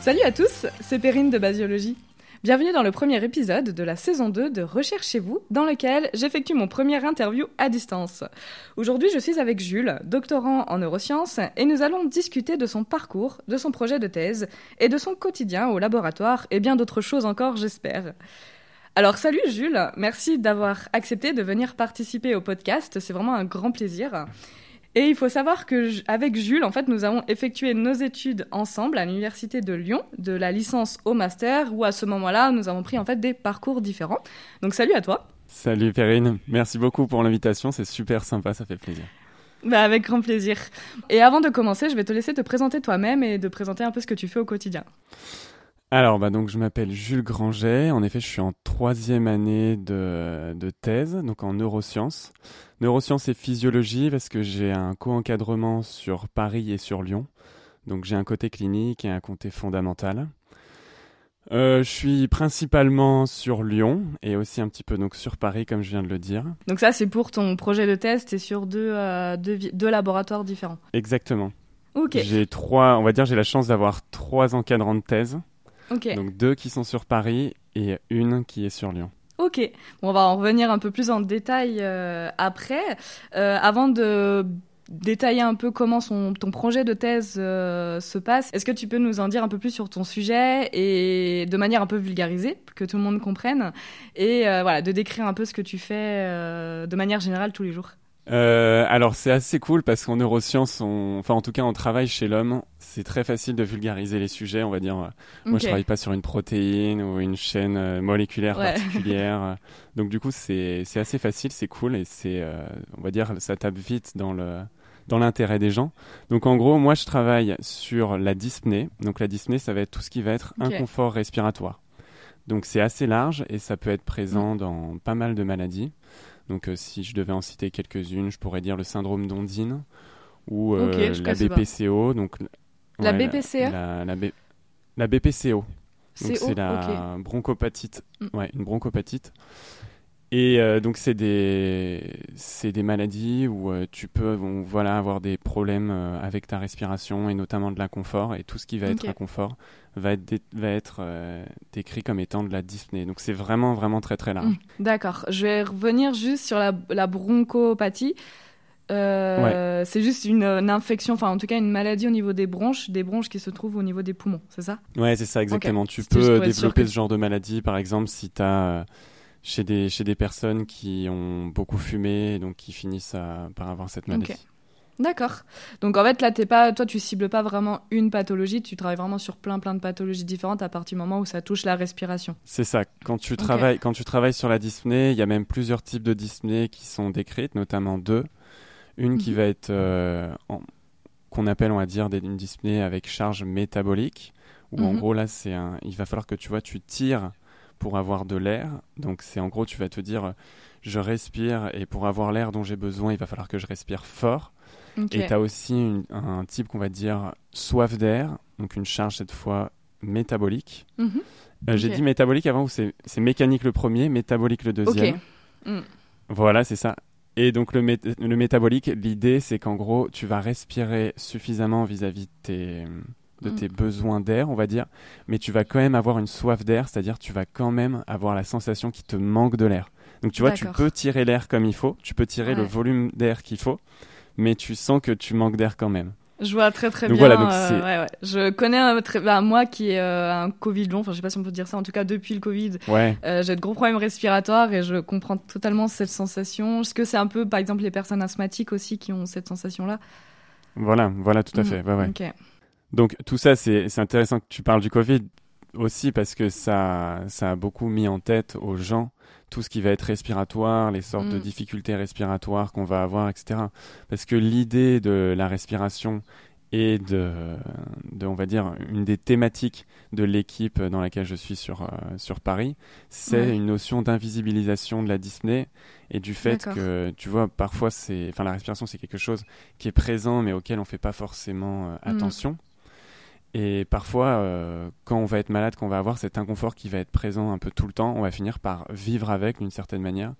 Salut à tous, c'est Perrine de Basiologie. Bienvenue dans le premier épisode de la saison 2 de Recherchez-vous, dans lequel j'effectue mon premier interview à distance. Aujourd'hui, je suis avec Jules, doctorant en neurosciences, et nous allons discuter de son parcours, de son projet de thèse, et de son quotidien au laboratoire, et bien d'autres choses encore, j'espère. Alors salut Jules, merci d'avoir accepté de venir participer au podcast, c'est vraiment un grand plaisir. Et il faut savoir que avec Jules, en fait, nous avons effectué nos études ensemble à l'université de Lyon, de la licence au master, où à ce moment-là, nous avons pris en fait des parcours différents. Donc salut à toi. Salut Perrine, merci beaucoup pour l'invitation, c'est super sympa, ça fait plaisir. Bah avec grand plaisir. Et avant de commencer, je vais te laisser te présenter toi-même et de présenter un peu ce que tu fais au quotidien. Alors, bah donc, je m'appelle Jules Granget. En effet, je suis en troisième année de, de thèse, donc en neurosciences. Neurosciences et physiologie, parce que j'ai un co-encadrement sur Paris et sur Lyon. Donc, j'ai un côté clinique et un côté fondamental. Euh, je suis principalement sur Lyon et aussi un petit peu donc sur Paris, comme je viens de le dire. Donc ça, c'est pour ton projet de thèse, et sur deux, euh, deux, deux laboratoires différents. Exactement. Ok. J'ai trois, on va dire, j'ai la chance d'avoir trois encadrants de thèse. Donc deux qui sont sur Paris et une qui est sur Lyon. Ok. Bon, on va en revenir un peu plus en détail euh, après. Euh, avant de détailler un peu comment son, ton projet de thèse euh, se passe, est-ce que tu peux nous en dire un peu plus sur ton sujet et de manière un peu vulgarisée, que tout le monde comprenne, et voilà, de décrire un peu ce que tu fais de manière générale tous les jours? Euh, alors c'est assez cool parce qu'en neurosciences, on... enfin en tout cas en travail chez l'homme, c'est très facile de vulgariser les sujets. On va dire, moi je travaille pas sur une protéine ou une chaîne euh, moléculaire Ouais. particulière, donc du coup c'est assez facile, c'est cool et c'est, euh, on va dire, ça tape vite dans le dans l'intérêt des gens. Donc en gros, moi je travaille sur la dyspnée. Donc la dyspnée, ça va être tout ce qui va être inconfort respiratoire. Donc c'est assez large et ça peut être présent Mm. dans pas mal de maladies. Donc euh, si je devais en citer quelques-unes, je pourrais dire le syndrome d'Ondine ou euh, la. BPCO. Donc La ouais, BPCA? la, la, B- la BPCO. Donc C'est la bronchopatite. Mm. Ouais, une bronchopatite. Et euh, donc c'est des c'est des maladies où euh, tu peux bon, voilà avoir des problèmes euh, avec ta respiration et notamment de l'inconfort et tout ce qui va être inconfort va être dé- va être décrit comme étant de la dyspnée. Donc c'est vraiment vraiment très très large. Mm, D'accord. Je vais revenir juste sur la, la bronchopathie. C'est juste une, une infection, enfin en tout cas une maladie au niveau des bronches, des bronches qui se trouvent au niveau des poumons, c'est ça? Ouais, c'est ça exactement. Tu peux développer que- ce genre de maladie par exemple si tu as chez des chez des personnes qui ont beaucoup fumé et donc qui finissent à- par avoir cette maladie. D'accord. Donc en fait là, t'es pas, toi tu cibles pas vraiment une pathologie, tu travailles vraiment sur plein plein de pathologies différentes à partir du moment où ça touche la respiration. C'est ça. Quand tu travailles, quand tu travailles sur la dyspnée, il y a même plusieurs types de dyspnée qui sont décrites, notamment deux. Une qui Mhm. va être euh, qu'on appelle, on va dire, une dyspnée avec charge métabolique, où en Mhm. gros là, c'est un, il va falloir que tu vois, tu tires pour avoir de l'air. Donc c'est en gros, tu vas te dire, euh, je respire et pour avoir l'air dont j'ai besoin, il va falloir que je respire fort. Et tu as aussi une- un type qu'on va dire soif d'air, donc une charge cette fois métabolique. Mhm. Euh, J'ai dit métabolique avant, c'est mécanique le premier, métabolique le deuxième. Mm. Voilà, c'est ça. Et donc le, mét- le métabolique, l'idée c'est qu'en gros, tu vas respirer suffisamment vis-à-vis de tes, de Mm. tes besoins d'air, on va dire, mais tu vas quand même avoir une soif d'air, c'est-à-dire tu vas quand même avoir la sensation qu'il te manque de l'air. Donc tu vois, tu peux tirer l'air comme il faut, tu peux tirer le volume d'air qu'il faut, mais tu sens que tu manques d'air quand même. Je vois très très Donc bien. voilà, donc euh, c'est- ouais, ouais. Je connais un très, bah, moi qui ai euh, un Covid long, enfin je sais pas si on peut dire ça, en tout cas depuis le Covid, Ouais, euh, j'ai de gros problèmes respiratoires et je comprends totalement cette sensation. Est-ce que c'est un peu, par exemple, les personnes asthmatiques aussi qui ont cette sensation-là? Voilà, voilà, tout à Mm. fait. Donc tout ça, c'est intéressant que tu parles du Covid aussi parce que ça, ça a beaucoup mis en tête aux gens tout ce qui va être respiratoire, les sortes de Mm. difficultés respiratoires qu'on va avoir, etc. Parce que l'idée de la respiration et de, de, on va dire, une des thématiques de l'équipe dans laquelle je suis sur, euh, sur Paris, c'est Ouais. une notion d'invisibilisation de la dyspnée et du fait que, tu vois, parfois, c'est, enfin, la respiration, c'est quelque chose qui est présent mais auquel on fait pas forcément euh, Mm. attention. Et parfois, quand on va être malade, quand on va avoir cet inconfort qui va être présent un peu tout le temps, on va finir par vivre avec d'une certaine manière.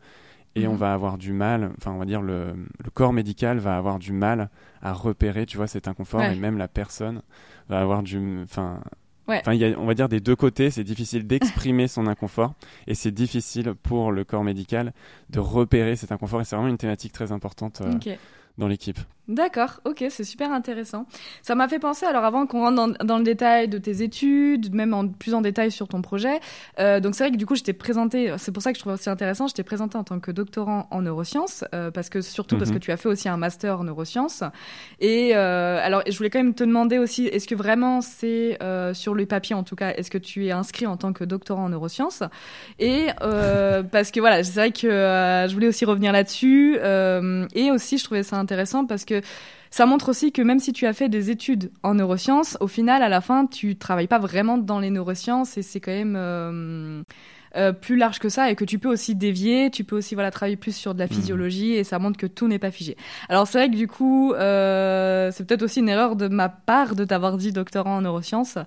Et on mhm. va avoir du mal, enfin on va dire le, le, corps médical va avoir du mal à repérer, tu vois, cet inconfort. Et même la personne va avoir du, enfin, Enfin, y a, on va dire des deux côtés, c'est difficile d'exprimer son inconfort et c'est difficile pour le corps médical de repérer cet inconfort. Et c'est vraiment une thématique très importante euh, dans l'équipe. D'accord, ok, c'est super intéressant. Ça m'a fait penser, alors avant qu'on rentre dans, dans, le détail de tes études, même en, plus en détail sur ton projet, euh, donc c'est vrai que du coup je t'ai présenté, c'est pour ça que je trouve aussi intéressant, je t'ai présenté en tant que doctorant en neurosciences, euh, parce que surtout parce que mhm. tu as fait aussi un master en neurosciences. Et euh, alors je voulais quand même te demander aussi, est-ce que vraiment c'est sur le papier en tout cas, est-ce que tu es inscrit en tant que doctorant en neurosciences? Et parce que voilà, c'est vrai que je voulais aussi revenir là-dessus, et aussi je trouvais ça intéressant parce que ça montre aussi que même si tu as fait des études en neurosciences, au final, à la fin, tu travailles pas vraiment dans les neurosciences et c'est quand même euh, euh, plus large que ça et que tu peux aussi dévier, tu peux aussi voilà travailler plus sur de la mmh. physiologie et ça montre que tout n'est pas figé. Alors c'est vrai que du coup, euh, c'est peut-être aussi une erreur de ma part de t'avoir dit doctorant en neurosciences,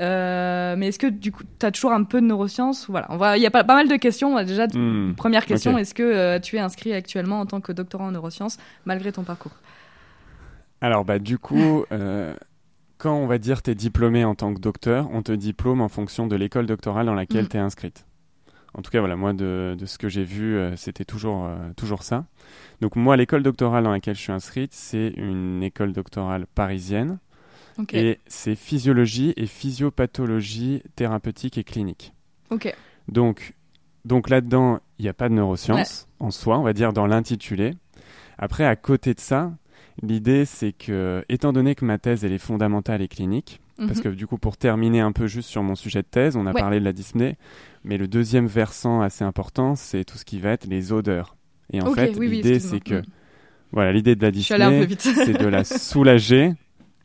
mais est-ce que du coup, tu as toujours un peu de neurosciences Voilà, on il y a pas, pas mal de questions. Déjà, mmh. première question, est-ce que tu es inscrit actuellement en tant que doctorant en neurosciences malgré ton parcours? Alors, bah, du coup, euh, quand on va dire tu es diplômé en tant que docteur, on te diplôme en fonction de l'école doctorale dans laquelle mm. tu es inscrite. En tout cas, voilà, moi, de, ce que j'ai vu, euh, c'était toujours, euh, toujours ça. Donc, moi, l'école doctorale dans laquelle je suis inscrite, c'est une école doctorale parisienne. Et c'est physiologie et physiopathologie thérapeutique et clinique. Ok. Donc, donc là-dedans, il n'y a pas de neurosciences en soi, on va dire dans l'intitulé. Après, à côté de ça, L'idée, c'est que, étant donné que ma thèse, elle est fondamentale et clinique, parce mhm. que du coup, pour terminer un peu juste sur mon sujet de thèse, on a parlé de la dyspnée, mais le deuxième versant assez important, c'est tout ce qui va être les odeurs. Et en fait, l'idée, c'est que, voilà, l'idée de la dyspnée, c'est de la soulager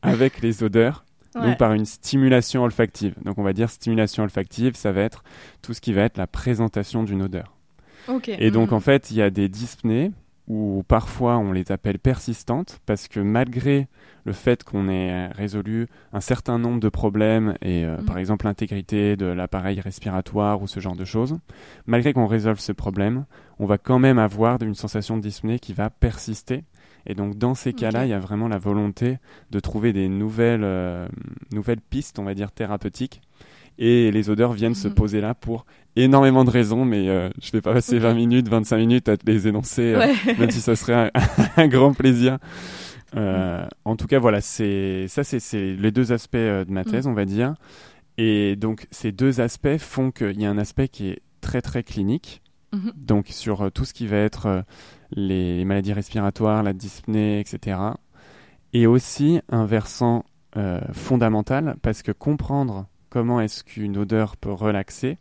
avec les odeurs, donc par une stimulation olfactive. Donc on va dire stimulation olfactive, ça va être tout ce qui va être la présentation d'une odeur. Et donc mm. en fait, il y a des dyspnées ou parfois on les appelle persistantes parce que malgré le fait qu'on ait résolu un certain nombre de problèmes et euh, mm. par exemple l'intégrité de l'appareil respiratoire ou ce genre de choses, malgré qu'on résolve ce problème, on va quand même avoir une sensation de dyspnée qui va persister. Et donc dans ces cas-là, il y a vraiment la volonté de trouver des nouvelles, euh, nouvelles pistes, on va dire thérapeutiques, et les odeurs viennent se mm. poser là pour énormément de raisons, mais euh, je vais pas passer 20 minutes, 25 minutes à te les énoncer, euh, même si ça serait un, grand plaisir. Euh, mm. En tout cas, voilà, c'est ça, c'est les deux aspects de ma thèse, mm. on va dire. Et donc, ces deux aspects font qu'il y a un aspect qui est très très clinique. Mm-hmm. Donc, sur tout ce qui va être les, maladies respiratoires, la dyspnée, etc. Et aussi un versant fondamental, parce que comprendre comment est-ce qu'une odeur peut relaxer,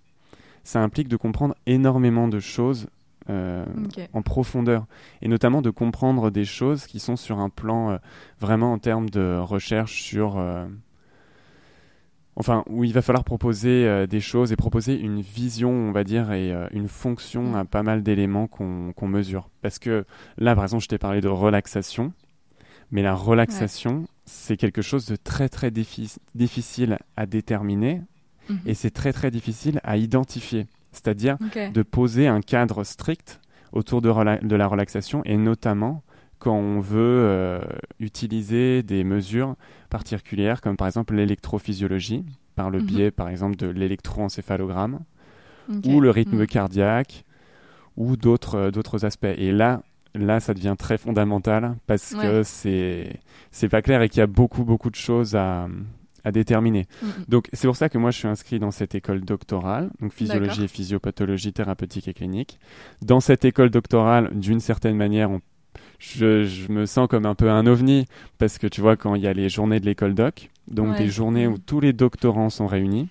ça implique de comprendre énormément de choses euh, en profondeur. Et notamment de comprendre des choses qui sont sur un plan euh, vraiment en termes de recherche sur euh, enfin où il va falloir proposer des choses et proposer une vision on va dire et une fonction mm. à pas mal d'éléments qu'on mesure. Parce que là par exemple je t'ai parlé de relaxation. Mais la relaxation c'est quelque chose de très très difficile à déterminer mhm. et c'est très très difficile à identifier. C'est-à-dire de poser un cadre strict autour de, de, la relaxation et notamment quand on veut euh, utiliser des mesures particulières comme par exemple l'électrophysiologie par le mhm. biais par exemple de l'électroencéphalogramme ou le rythme mhm. cardiaque ou d'autres d'autres aspects. Et là, là, ça devient très fondamental parce que c'est c'est pas clair et qu'il y a beaucoup beaucoup de choses à, à déterminer. Mm. Donc c'est pour ça que moi je suis inscrit dans cette école doctorale, donc physiologie et physiopathologie thérapeutique et clinique. Dans cette école doctorale, d'une certaine manière, je, je, me sens comme un peu un ovni parce que tu vois quand il y a les journées de l'école doc, donc des journées où mm. tous les doctorants sont réunis.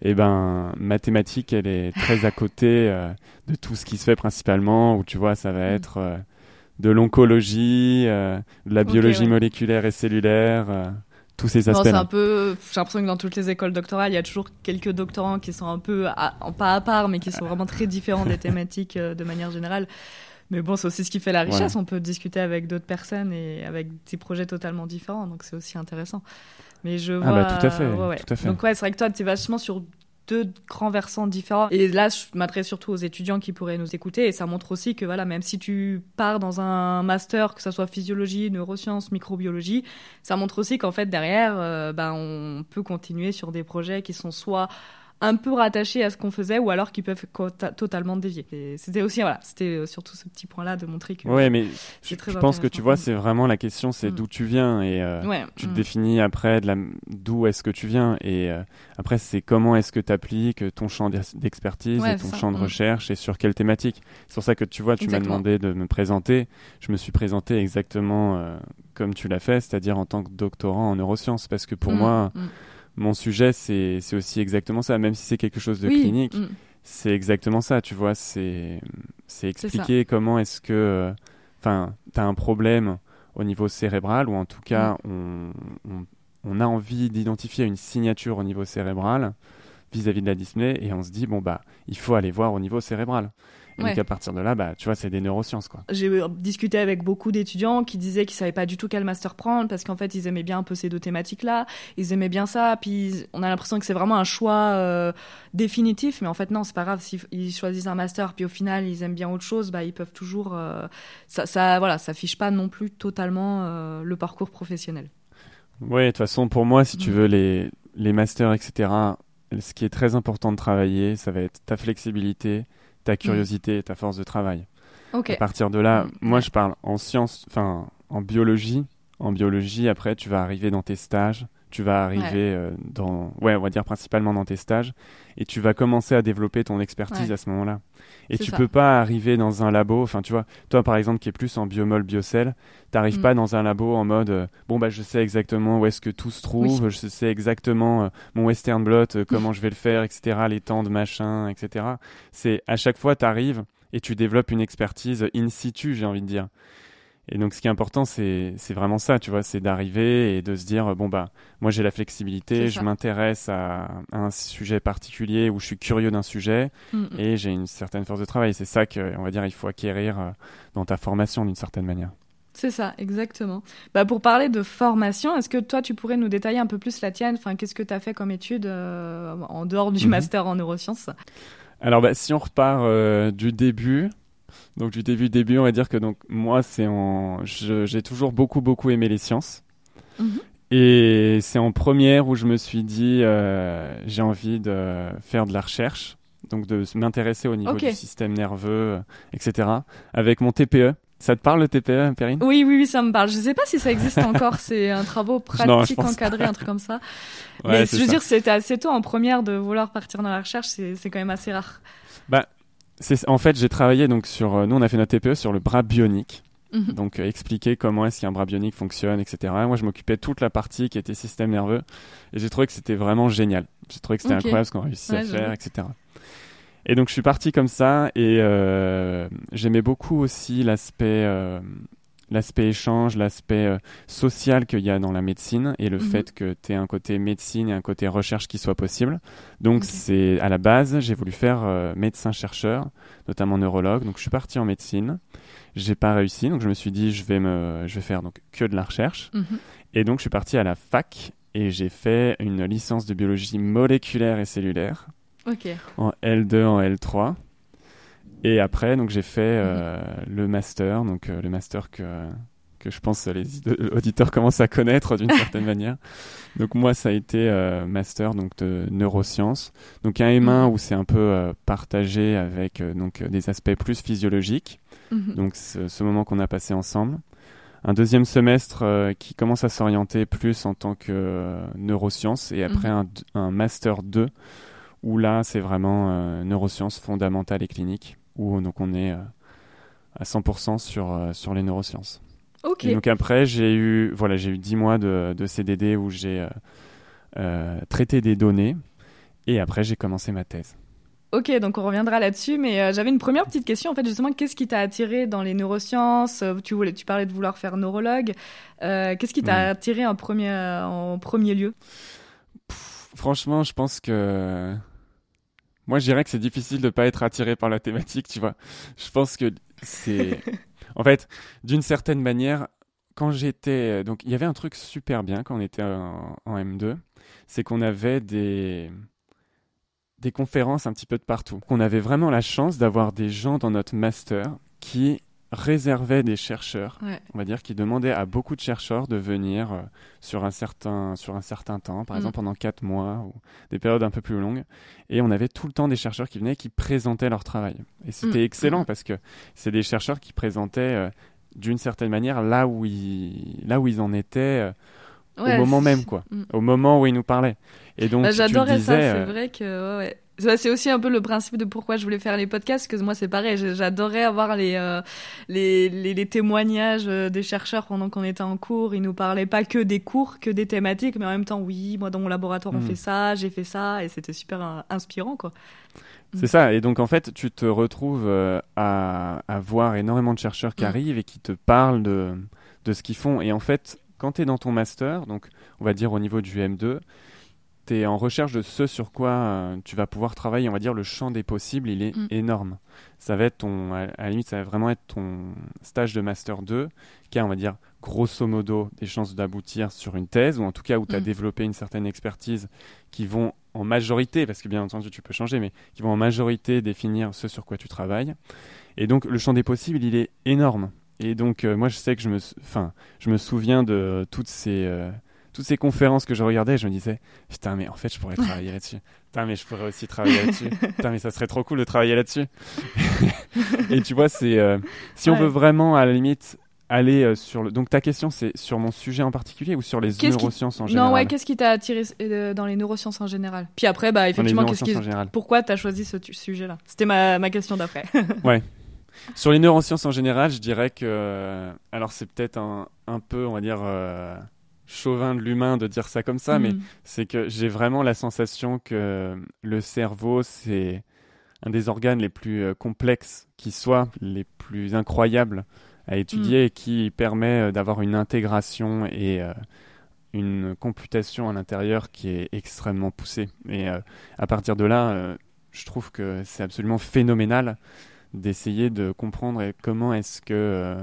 Et eh ben mathématiques, elle est très à côté euh, de tout ce qui se fait principalement, où tu vois ça va être euh, de l'oncologie, euh, de la biologie moléculaire et cellulaire, tous ces aspects. c'est un peu, j'ai l'impression que dans toutes les écoles doctorales, il y a toujours quelques doctorants qui sont un peu, pas à part, mais qui sont vraiment très différents des thématiques euh, de manière générale. Mais bon, c'est aussi ce qui fait la richesse. On peut discuter avec d'autres personnes et avec des projets totalement différents, donc c'est aussi intéressant. Mais je Ah vois. bah, tout à fait, ouais, ouais. tout à fait. Donc ouais, c'est vrai que toi, tu es vachement sur deux grands versants différents. Et là, je m'adresse surtout aux étudiants qui pourraient nous écouter. Et ça montre aussi que voilà, même si tu pars dans un master, que ça soit physiologie, neurosciences, microbiologie, ça montre aussi qu'en fait derrière, euh, ben, on peut continuer sur des projets qui sont soit un peu rattachés à ce qu'on faisait ou alors qui peuvent totalement dévier. C'était aussi voilà, c'était euh, surtout ce petit point-là de montrer que Ouais, mais je, très je pense que tu vois, c'est vraiment la question, c'est Mm. d'où tu viens et euh, ouais, tu te mm. définis après d'où est-ce que tu viens et euh, après c'est comment est-ce que tu appliques ton champ d'ex- d'expertise Ouais, et ton ça, champ de mm. recherche et sur quelle thématique. C'est pour ça que tu vois, tu m'as demandé de me présenter. Je me suis présenté exactement euh, comme tu l'as fait, c'est-à-dire en tant que doctorant en neurosciences parce que pour moi. Mon sujet c'est aussi exactement ça, même si c'est quelque chose de Oui, clinique. mm. C'est exactement ça, tu vois. C'est expliquer comment est-ce que, euh, enfin, tu as un problème au niveau cérébral ou en tout cas, Mm. on, on, on a envie d'identifier une signature au niveau cérébral vis-à-vis de la dyspnée et on se dit bon bah il faut aller voir au niveau cérébral. Ouais. donc à partir de là, bah tu vois, c'est des neurosciences quoi. J'ai euh, discuté avec beaucoup d'étudiants qui disaient qu'ils savaient pas du tout quel master prendre parce qu'en fait ils aimaient bien un peu ces deux thématiques-là, ils aimaient bien ça, puis on a l'impression que c'est vraiment un choix euh, définitif, mais en fait non, c'est pas grave s'ils choisissent un master puis au final ils aiment bien autre chose, bah ils peuvent toujours euh, ça, ça voilà, ça fiche pas non plus totalement euh, le parcours professionnel. Ouais, de toute façon pour moi, si tu Mm. veux les les masters etc. Ce qui est très important de travailler, ça va être ta flexibilité, ta curiosité, et ta force de travail. Ok. À partir de là, Mm, moi je parle en sciences, enfin en biologie. En biologie, après, tu vas arriver dans tes stages, tu vas arriver euh, dans, ouais, on va dire principalement dans tes stages, et tu vas commencer à développer ton expertise Ouais. à ce moment-là. Et tu ça. peux pas arriver dans un labo, enfin tu vois, toi par exemple qui est plus en biomol, biocell, t'arrives Mm. pas dans un labo en mode, euh, bon bah je sais exactement où est-ce que tout se trouve, je sais exactement euh, mon western blot, euh, comment je vais le faire, etc., les temps de machin, etc. C'est à chaque fois t'arrives et tu développes une expertise in situ, j'ai envie de dire. Et donc, ce qui est important, c'est vraiment ça, tu vois, c'est d'arriver et de se dire, bon, bah, moi, j'ai la flexibilité, je m'intéresse à, à un sujet particulier ou je suis curieux d'un sujet Mm, mm. et j'ai une certaine force de travail. C'est ça que, on va dire, il faut acquérir euh, dans ta formation d'une certaine manière. C'est ça, exactement. Bah, pour parler de formation, est-ce que toi, tu pourrais nous détailler un peu plus la tienne? Enfin, qu'est-ce que tu as fait comme étude euh, en dehors du Mhm. master en neurosciences? Alors, bah, si on repart euh, du début, donc du début, début, on va dire que donc moi, c'est en, j'ai toujours beaucoup, beaucoup aimé les sciences. Mhm. Et c'est en première où je me suis dit, euh, j'ai envie de faire de la recherche, donc de m'intéresser au niveau du système nerveux, euh, etc. Avec mon TPE. Ça te parle le TPE, Perrine? Oui, oui, oui, ça me parle. Je sais pas si ça existe encore. C'est un Non, pratiques pense encadrés, un truc comme ça. Ouais, Mais je veux ça. dire, c'était assez tôt en première de vouloir partir dans la recherche. C'est c'est quand même assez rare. C'est- En fait, j'ai travaillé donc sur. euh, Nous, on a fait notre TPE sur le bras bionique. Mhm. Donc, euh, expliquer comment est-ce qu'un bras bionique fonctionne, etc. Moi, je m'occupais de toute la partie qui était système nerveux. Et j'ai trouvé que c'était vraiment génial. J'ai trouvé que c'était incroyable ce qu'on réussit Ouais, à faire, etc. Et donc, je suis parti comme ça. Et euh, j'aimais beaucoup aussi l'aspect. euh, L'aspect échange, l'aspect euh, social qu'il y a dans la médecine et le Mhm. fait que tu aies un côté médecine et un côté recherche qui soit possible. Donc, c'est à la base, j'ai voulu faire euh, médecin-chercheur, notamment neurologue. Donc, je suis parti en médecine. J'ai pas réussi, donc je me suis dit je vais me, je vais faire donc que de la recherche. Mhm. Et donc je suis parti à la fac et j'ai fait une licence de biologie moléculaire et cellulaire en L2 en L3. Et après donc j'ai fait euh, le master, donc euh, le master que que je pense les id- auditeurs commencent à connaître d'une certaine manière. Donc moi ça a été euh, master donc de neurosciences. Donc un M1 Mhm. où c'est un peu euh, partagé avec euh, donc euh, des aspects plus physiologiques Mhm. donc ce, moment qu'on a passé ensemble. Un deuxième semestre euh, qui commence à s'orienter plus en tant que euh, neurosciences et après un, un master 2 où là c'est vraiment euh, neurosciences fondamentales et cliniques où donc on est euh, à 100% sur, euh, sur les neurosciences. Ok. Et donc après j'ai eu voilà j'ai eu 10 mois de, de CDD où j'ai euh, euh, traité des données et après j'ai commencé ma thèse. Ok, donc on reviendra là-dessus, mais euh, j'avais une première petite question. En fait, justement, qu'est-ce qui t'a attiré dans les neurosciences? Euh, tu, voulais, tu parlais de vouloir faire neurologue. Euh, qu'est-ce qui t'a attiré en premier, en premier lieu? Franchement, je pense que moi, je dirais que c'est difficile de pas être attiré par la thématique, tu vois. Je pense que c'est, en fait, d'une certaine manière, quand j'étais. Donc, il y avait un truc super bien quand on était en, en M2, c'est qu'on avait des des conférences un petit peu de partout. On avait vraiment la chance d'avoir des gens dans notre master qui réservaient des chercheurs, Ouais. on va dire, qui demandaient à beaucoup de chercheurs de venir euh, sur, un certain, sur un certain temps, par Mm. exemple pendant quatre mois ou des périodes un peu plus longues. Et on avait tout le temps des chercheurs qui venaient qui présentaient leur travail. Et c'était Mm. excellent Mm. parce que c'est des chercheurs qui présentaient euh, d'une certaine manière là où ils, là où ils en étaient euh, Ouais, au moment même, quoi. Au moment où ils nous parlaient. Et donc, Bah, tu le J'adorais ça, c'est vrai que. Ouais, C'est aussi un peu le principe de pourquoi je voulais faire les podcasts, parce que moi c'est pareil, j'adorais avoir les, euh, les, les, les témoignages euh, des chercheurs pendant qu'on était en cours. Ils nous parlaient pas que des cours, que des thématiques, mais en même temps, oui, moi dans mon laboratoire on Mm. fait ça, j'ai fait ça, et c'était super euh, inspirant quoi. C'est ça, et donc en fait, tu te retrouves euh, à, à voir énormément de chercheurs qui Mm. arrivent et qui te parlent de, de ce qu'ils font. Et en fait, quand tu es dans ton master, donc on va dire au niveau du M2, tu es en recherche de ce sur quoi euh, tu vas pouvoir travailler. On va dire le champ des possibles, il est Mm. énorme. Ça va être ton, à, à la limite, ça va vraiment être ton stage de master 2 qui a, on va dire, grosso modo, des chances d'aboutir sur une thèse, ou en tout cas où tu as Mm. développé une certaine expertise qui vont en majorité, parce que bien entendu tu peux changer, mais qui vont en majorité définir ce sur quoi tu travailles. Et donc le champ des possibles, il est énorme. Et donc euh, moi je sais que je me, enfin, je me souviens de toutes ces, euh, toutes ces conférences que je regardais, je me disais, putain mais en fait je pourrais travailler là-dessus. Putain mais je pourrais aussi travailler là-dessus. Putain mais ça serait trop cool de travailler là-dessus. et tu vois, c'est, euh, si on Ouais. veut vraiment à la limite aller euh, sur le... Donc ta question c'est sur mon sujet en particulier ou sur les qui- neurosciences en général Non, ouais, qu'est-ce qui t'a attiré euh, dans les neurosciences en général? Puis après, bah effectivement, qu'est-ce qui... pourquoi t'as choisi ce sujet-là? C'était ma, ma question d'après. Sur les neurosciences en général, je dirais que. Alors, c'est peut-être un, un peu, on va dire, chauvin de l'humain de dire ça comme ça, mais Mm. c'est que j'ai vraiment la sensation que le cerveau, c'est un des organes les plus euh, complexes qui soit, les plus incroyables à étudier et qui permet euh, d'avoir une intégration et euh, une computation à l'intérieur qui est extrêmement poussée. Et euh, à partir de là, euh, je trouve que c'est absolument phénoménal d'essayer de comprendre comment est-ce que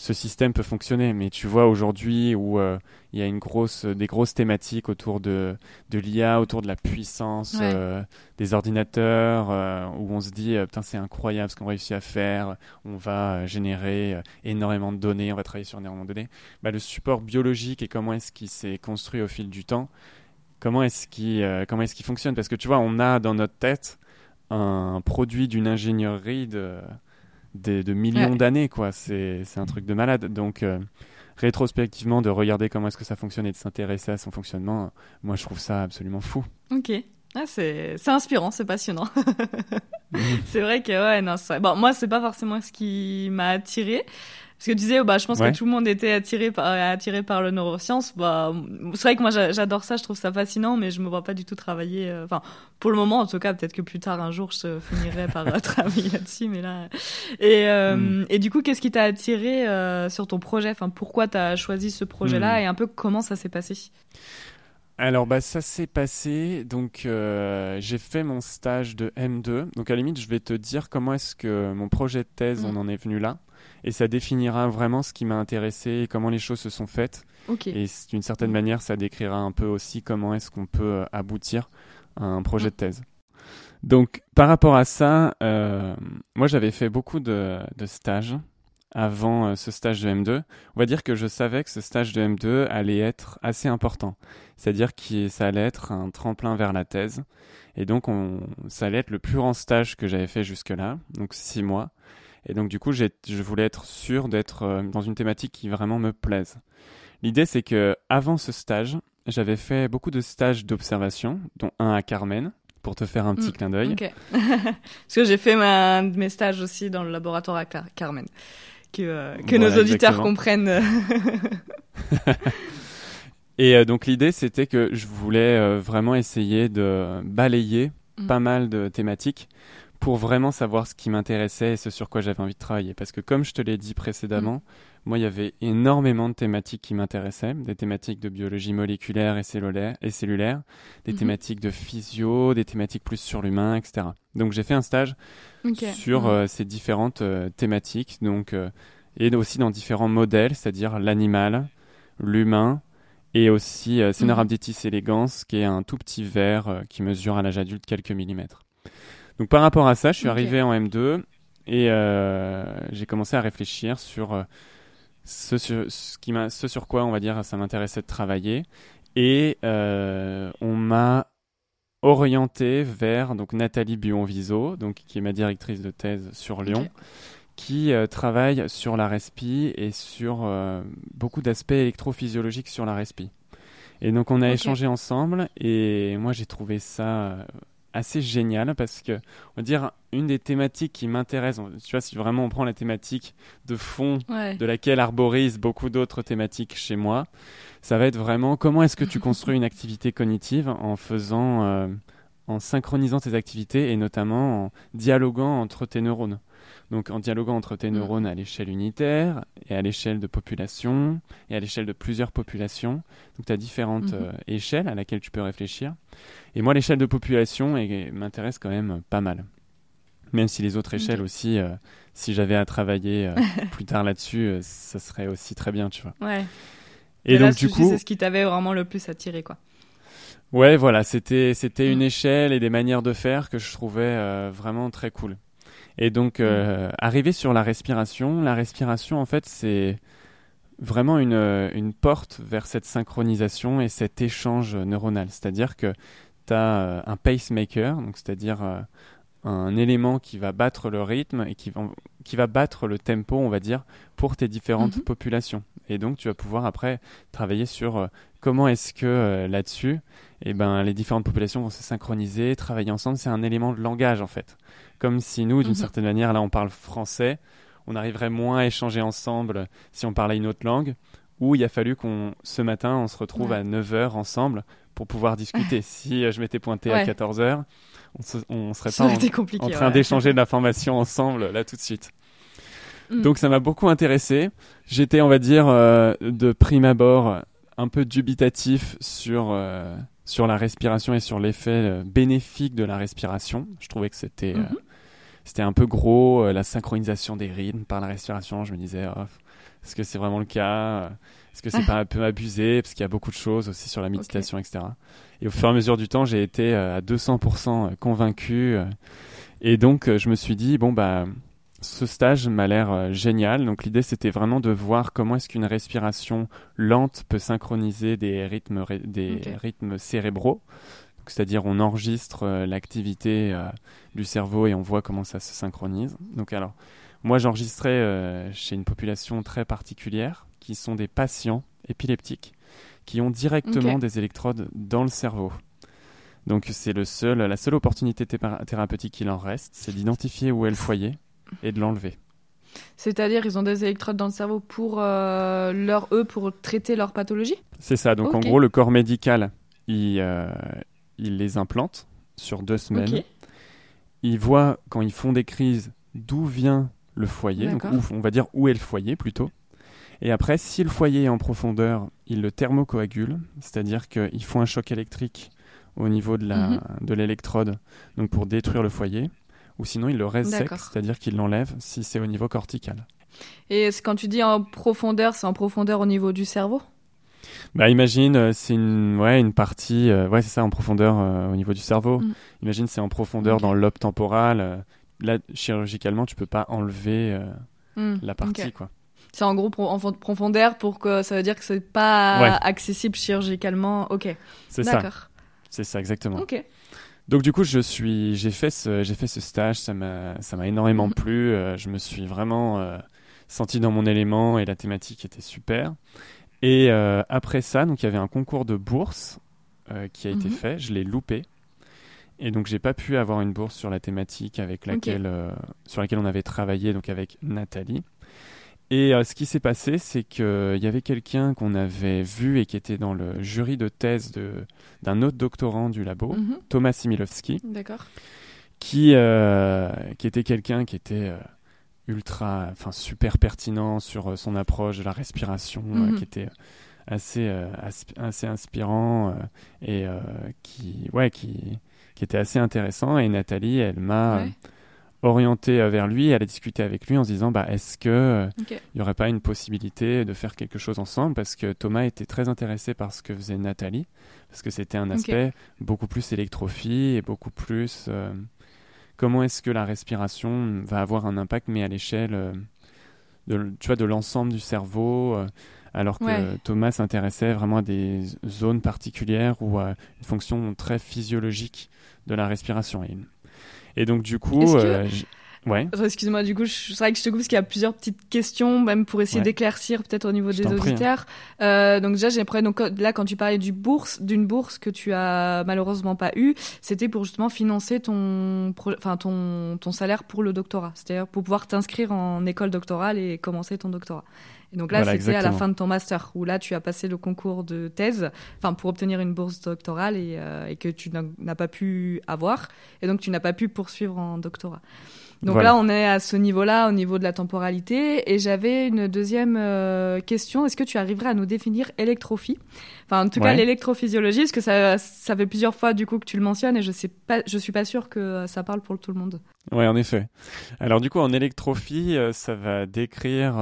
ce système peut fonctionner. Mais tu vois aujourd'hui où euh, il y a une grosse, des grosses thématiques autour de, de l'IA, autour de la puissance Ouais. euh, des ordinateurs, euh, où on se dit putain c'est incroyable ce qu'on réussit à faire, on va générer énormément de données, on va travailler sur énormément de données. Bah, le support biologique et comment est-ce qu'il s'est construit au fil du temps, comment est-ce qu'il comment est-ce qu'il fonctionne? Parce que tu vois, on a dans notre tête un produit d'une ingénierie de, de, de millions Ouais. d'années, quoi. C'est c'est un truc de malade. Donc, euh, rétrospectivement, de regarder comment est-ce que ça fonctionne et de s'intéresser à son fonctionnement, euh, moi, je trouve ça absolument fou. Ok. Ah, c'est inspirant, c'est passionnant. c'est vrai que ouais, non, ça... bon, moi c'est pas forcément ce qui m'a attiré. Parce que tu disais, bah, je pense Ouais. que tout le monde était attiré par, attiré par le neurosciences. Bah, c'est vrai que moi j'a- j'adore ça, je trouve ça fascinant, mais je me vois pas du tout travailler. euh, Enfin, pour le moment, en tout cas, peut-être que plus tard un jour, je finirai par euh, travailler là-dessus, mais là. Et, euh, Mm. et du coup, qu'est-ce qui t'a attiré euh, sur ton projet? Enfin, pourquoi t'as choisi ce projet-là? Mm. et un peu comment ça s'est passé? Alors bah ça s'est passé, donc euh, j'ai fait mon stage de M2, donc à la limite je vais te dire comment est-ce que mon projet de thèse Mm. on en est venu là, et ça définira vraiment ce qui m'a intéressé et comment les choses se sont faites, Ok. et d'une certaine manière ça décrira un peu aussi comment est-ce qu'on peut euh, aboutir à un projet Mm. de thèse. Donc par rapport à ça, euh, moi j'avais fait beaucoup de, de stages avant euh, ce stage de M2. On va dire que je savais que ce stage de M2 allait être assez important. C'est-à-dire que ça allait être un tremplin vers la thèse. Et donc, on, ça allait être le plus grand stage que j'avais fait jusque-là, donc six mois. Et donc, du coup, je voulais être sûr d'être euh, dans une thématique qui vraiment me plaise. L'idée, c'est que avant ce stage, j'avais fait beaucoup de stages d'observation, dont un à Carmen, pour te faire un petit Mm, clin d'œil. Ok. Parce que j'ai fait ma, mes stages aussi dans le laboratoire à Car- Carmen. Que, euh, que Voilà, nos auditeurs exactement. comprennent. Et euh, donc l'idée, c'était que je voulais euh, vraiment essayer de balayer Mm. pas mal de thématiques pour vraiment savoir ce qui m'intéressait et ce sur quoi j'avais envie de travailler. Parce que comme je te l'ai dit précédemment, Mm. moi, il y avait énormément de thématiques qui m'intéressaient, des thématiques de biologie moléculaire et cellulaire, et cellulaire des Mhm. thématiques de physio, des thématiques plus sur l'humain, etc. Donc j'ai fait un stage Sur euh, ces différentes euh, thématiques. Donc, euh, et aussi dans différents modèles, c'est-à-dire l'animal, l'humain, et aussi euh, Cenorhabditis elegans, qui est un tout petit ver euh, qui mesure à l'âge adulte quelques millimètres. Donc par rapport à ça, je suis arrivé en M2 et euh, j'ai commencé à réfléchir sur, ce, sur, ce, qui m'a- ce sur quoi, on va dire, ça m'intéressait de travailler. Et on m'a orienté vers donc Nathalie Buon-Viso, donc qui est ma directrice de thèse sur Lyon, qui euh, travaille sur la respi et sur euh, beaucoup d'aspects électrophysiologiques sur la respi. Et donc on a échangé ensemble et moi j'ai trouvé ça euh, assez génial parce que on va dire une des thématiques qui m'intéresse, tu vois si vraiment on prend la thématique de fond Ouais. de laquelle arborise beaucoup d'autres thématiques chez moi, ça va être vraiment comment est-ce que tu construis une activité cognitive en faisant, euh, en synchronisant tes activités et notamment en dialoguant entre tes neurones. Donc en dialoguant entre tes Mm. neurones à l'échelle unitaire et à l'échelle de population et à l'échelle de plusieurs populations. Donc tu as différentes Mhm. euh, échelles à laquelle tu peux réfléchir. Et moi l'échelle de population m'intéresse quand même pas mal. Même si les autres échelles aussi, euh, si j'avais à travailler euh, plus tard là-dessus, ça serait aussi très bien, tu vois. Ouais. Et là, donc du coup, c'est ce qui t'avait vraiment le plus attiré, quoi. ouais, voilà, c'était c'était une Mm. échelle et des manières de faire que je trouvais vraiment très cool. Et donc, euh, arrivé sur la respiration, la respiration, en fait, c'est vraiment une, euh, une porte vers cette synchronisation et cet échange neuronal. C'est-à-dire que tu as un pacemaker, c'est-à-dire euh, un élément qui va battre le rythme et qui va, qui va battre le tempo, on va dire, pour tes différentes Mhm. populations. Et donc, tu vas pouvoir après travailler sur euh, comment est-ce que euh, là-dessus, eh ben, les différentes populations vont se synchroniser, travailler ensemble. C'est un élément de langage, en fait. Comme si nous, d'une Mhm. certaine manière, là, on parle français, on arriverait moins à échanger ensemble si on parlait une autre langue, ou il a fallu qu'on, ce matin, on se retrouve Ouais. à 9h ensemble pour pouvoir discuter. si euh, je m'étais pointé à Ouais. 14h, on, se- on serait Ça pas en, train ouais. d'échanger de l'information ensemble, là, tout de suite. Mm. Donc ça m'a beaucoup intéressé. J'étais, on va dire, euh, de prime abord, un peu dubitatif sur, euh, sur la respiration et sur l'effet euh, bénéfique de la respiration. Je trouvais que c'était Mhm. c'était un peu gros, la synchronisation des rythmes par la respiration. Je me disais, oh, est-ce que c'est vraiment le cas? Est-ce que c'est pas un peu abusé? Parce qu'il y a beaucoup de choses aussi sur la méditation, etc. Et au fur et à mesure du temps, j'ai été euh, à 200% convaincu. euh, et donc, euh, je me suis dit, bon, bah, ce stage m'a l'air euh, génial. Donc, l'idée, c'était vraiment de voir comment est-ce qu'une respiration lente peut synchroniser des rythmes, des rythmes cérébraux. C'est-à-dire, on enregistre euh, l'activité euh, du cerveau et on voit comment ça se synchronise. Donc, alors, moi, j'enregistrais euh, chez une population très particulière qui sont des patients épileptiques qui ont directement des électrodes dans le cerveau. Donc c'est le seul, la seule opportunité thérapeutique qu'il en reste, c'est d'identifier où est le foyer et de l'enlever. C'est-à-dire, ils ont des électrodes dans le cerveau pour euh, leur eux pour traiter leur pathologie? C'est ça. Donc en gros, le corps médical, il, euh, il les implante sur deux semaines. Ok. Il voit quand ils font des crises d'où vient le foyer, donc où- on va dire où est le foyer plutôt. Et après, si le foyer est en profondeur, il le thermocoagule, c'est-à-dire qu'il faut un choc électrique au niveau de Mhm. de l'électrode, donc pour détruire le foyer, ou sinon il le D'accord. c'est-à-dire qu'il l'enlève si c'est au niveau cortical. Et quand tu dis en profondeur, c'est en profondeur au niveau du cerveau? Bah imagine, euh, c'est une, ouais, une partie, euh, ouais c'est ça, en profondeur euh, au niveau du cerveau. Mm. Imagine c'est en profondeur dans lobe temporal. euh, là, chirurgicalement, tu peux pas enlever Hmm, la partie, quoi. C'est en gros en fond- profondeur pour que ça veut dire que c'est pas Ouais. accessible chirurgicalement. Ok. C'est ça, D'accord. c'est ça exactement. Ok. Donc du coup, je suis, j'ai fait ce, j'ai fait ce stage, ça m'a, ça m'a énormément Mhm. plu. euh, je me suis vraiment euh, senti dans mon élément et la thématique était super. Et euh, après ça, donc il y avait un concours de bourse qui a été Mhm. fait. Je l'ai loupé. Et donc j'ai pas pu avoir une bourse sur la thématique avec laquelle, sur laquelle on avait travaillé, donc avec Nathalie. Et euh, ce qui s'est passé, c'est qu'il y avait quelqu'un qu'on avait vu et qui était dans le jury de thèse de, d'un autre doctorant du labo, Mhm. Thomas Similowski, D'accord. qui, euh, qui était quelqu'un qui était euh, ultra, enfin super pertinent sur euh, son approche de la respiration, euh, Mhm. qui était assez, euh, assez inspirant euh, et euh, qui, ouais, qui, qui était assez intéressant. Et Nathalie, elle m'a Ouais. Orientée vers lui, elle a discuté avec lui en se disant bah, est-ce que il n'y aurait pas une possibilité de faire quelque chose ensemble? Parce que Thomas était très intéressé par ce que faisait Nathalie, parce que c'était un aspect beaucoup plus électrophie et beaucoup plus comment est-ce que la respiration va avoir un impact, mais à l'échelle de, tu vois, de l'ensemble du cerveau alors que Thomas s'intéressait vraiment à des zones particulières ou à une fonction très physiologique de la respiration. Et, donc du coup, euh, ouais. Excuse-moi, du coup, c'est vrai que je te coupe parce qu'il y a plusieurs petites questions, même pour essayer d'éclaircir peut-être au niveau des hein. auditeurs. Euh, donc déjà, j'ai donc là quand tu parlais du bourse, d'une bourse que tu as malheureusement pas eu, c'était pour justement financer ton, enfin ton, ton salaire pour le doctorat, c'est-à-dire pour pouvoir t'inscrire en école doctorale et commencer ton doctorat. Et donc là, c'était à la fin de ton master, où là, tu as passé le concours de thèse, enfin pour obtenir une bourse doctorale et, euh, et que tu n'as pas pu avoir, et donc tu n'as pas pu poursuivre en doctorat. Donc là, on est à ce niveau-là, au niveau de la temporalité. Et j'avais une deuxième euh, question. Est-ce que tu arriverais à nous définir électrophie? Enfin, en tout cas, l'électrophysiologie, parce que ça, ça fait plusieurs fois du coup que tu le mentionnes, et je sais pas, je suis pas sûr que ça parle pour tout le monde. Ouais, en effet. Alors du coup, en électrophie, euh, ça va décrire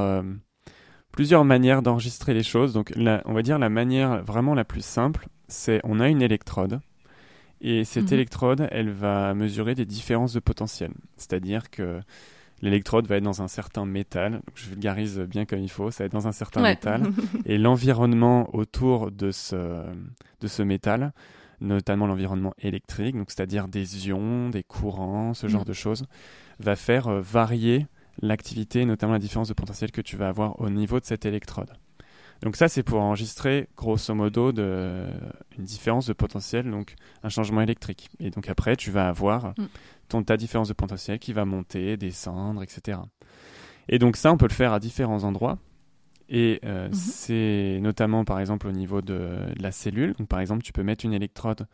plusieurs manières d'enregistrer les choses. Donc, on va dire la manière vraiment la plus simple, c'est on a une électrode. Et cette mhm. électrode, elle va mesurer des différences de potentiel. C'est-à-dire que l'électrode va être dans un certain métal. je vulgarise bien comme il faut. Ça va être dans un certain métal. et l'environnement autour de ce, de ce métal, notamment l'environnement électrique, donc c'est-à-dire des ions, des courants, ce genre mhm. de choses, va faire euh, varier l'activité, notamment la différence de potentiel que tu vas avoir au niveau de cette électrode. Donc ça, c'est pour enregistrer grosso modo de, une différence de potentiel, donc un changement électrique. Et donc après, tu vas avoir mm. ton, ta différence de potentiel qui va monter, descendre, etc. Et donc ça, on peut le faire à différents endroits. Et euh, mm-hmm. c'est notamment, par exemple, au niveau de, de, la cellule. Donc par exemple, tu peux mettre une électrode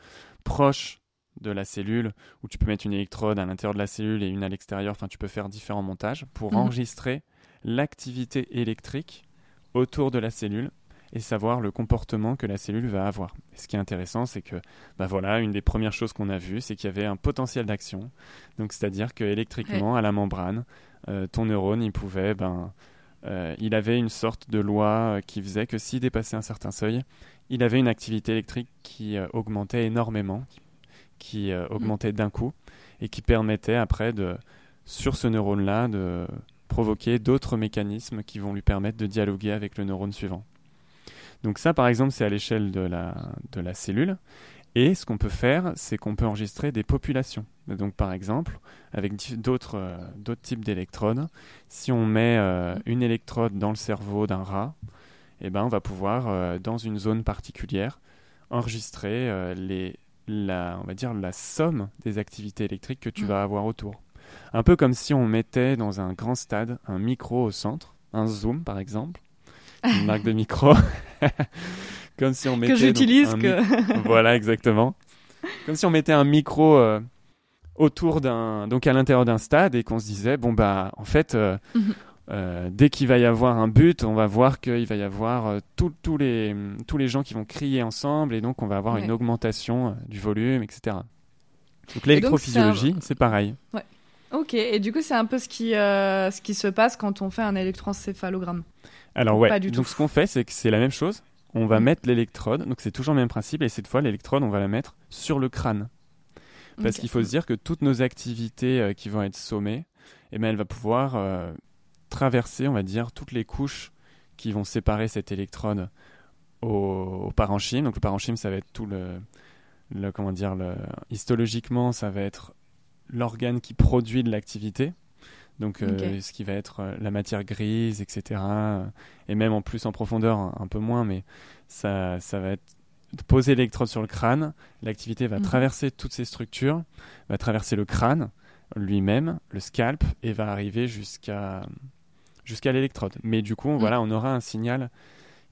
proche de la cellule, où tu peux mettre une électrode à l'intérieur de la cellule et une à l'extérieur. Enfin, tu peux faire différents montages pour mhm. enregistrer l'activité électrique autour de la cellule et savoir le comportement que la cellule va avoir. Et ce qui est intéressant, c'est que, bah voilà, une des premières choses qu'on a vues, c'est qu'il y avait un potentiel d'action. Donc, c'est-à-dire que électriquement, à la membrane, euh, ton neurone, il pouvait, ben, euh, il avait une sorte de loi euh, qui faisait que s'il dépassait un certain seuil, il avait une activité électrique qui augmentait énormément, qui euh, augmentait d'un coup et qui permettait après de, sur ce neurone-là, de provoquer d'autres mécanismes qui vont lui permettre de dialoguer avec le neurone suivant. Donc ça, par exemple, c'est à l'échelle de la, de la cellule. Et ce qu'on peut faire, c'est qu'on peut enregistrer des populations. Donc par exemple, avec d'autres euh, d'autres types d'électrodes, si on met euh, une électrode dans le cerveau d'un rat, eh ben, on va pouvoir, dans une zone particulière, enregistrer les, la, on va dire, la somme des activités électriques que tu mm. vas avoir autour. Un peu comme si on mettait dans un grand stade un micro au centre, un zoom par exemple, une marque de micro. comme si on mettait que j'utilise que voilà exactement comme si on mettait un micro euh, autour d'un donc à l'intérieur d'un stade et qu'on se disait bon bah en fait euh, mhm. Euh, dès qu'il va y avoir un but, on va voir qu'il va y avoir euh, tous les, tous les gens qui vont crier ensemble et donc on va avoir une augmentation euh, du volume, etc. Donc l'électrophysiologie, c'est pareil. Ouais. Ok, et du coup c'est un peu ce qui, ce qui se passe quand on fait un électroencéphalogramme. Alors ouais, donc ce qu'on fait c'est que c'est la même chose. On va mm. mettre l'électrode, donc c'est toujours le même principe, et cette fois l'électrode on va la mettre sur le crâne. Parce qu'il faut se dire que toutes nos activités qui vont être sommées, eh ben, elle va pouvoir traverser, on va dire, toutes les couches qui vont séparer cette électrode au, parenchyme. Donc le parenchyme, ça va être tout le, le comment dire, le, histologiquement, ça va être l'organe qui produit de l'activité. Donc euh, ce qui va être euh, la matière grise, etc. Et même en plus en profondeur, un, peu moins, mais ça, ça va être poser l'électrode sur le crâne. L'activité va mhm. traverser toutes ces structures, va traverser le crâne lui-même, le scalp, et va arriver jusqu'à jusqu'à l'électrode. Mais du coup, mm. voilà, on aura un signal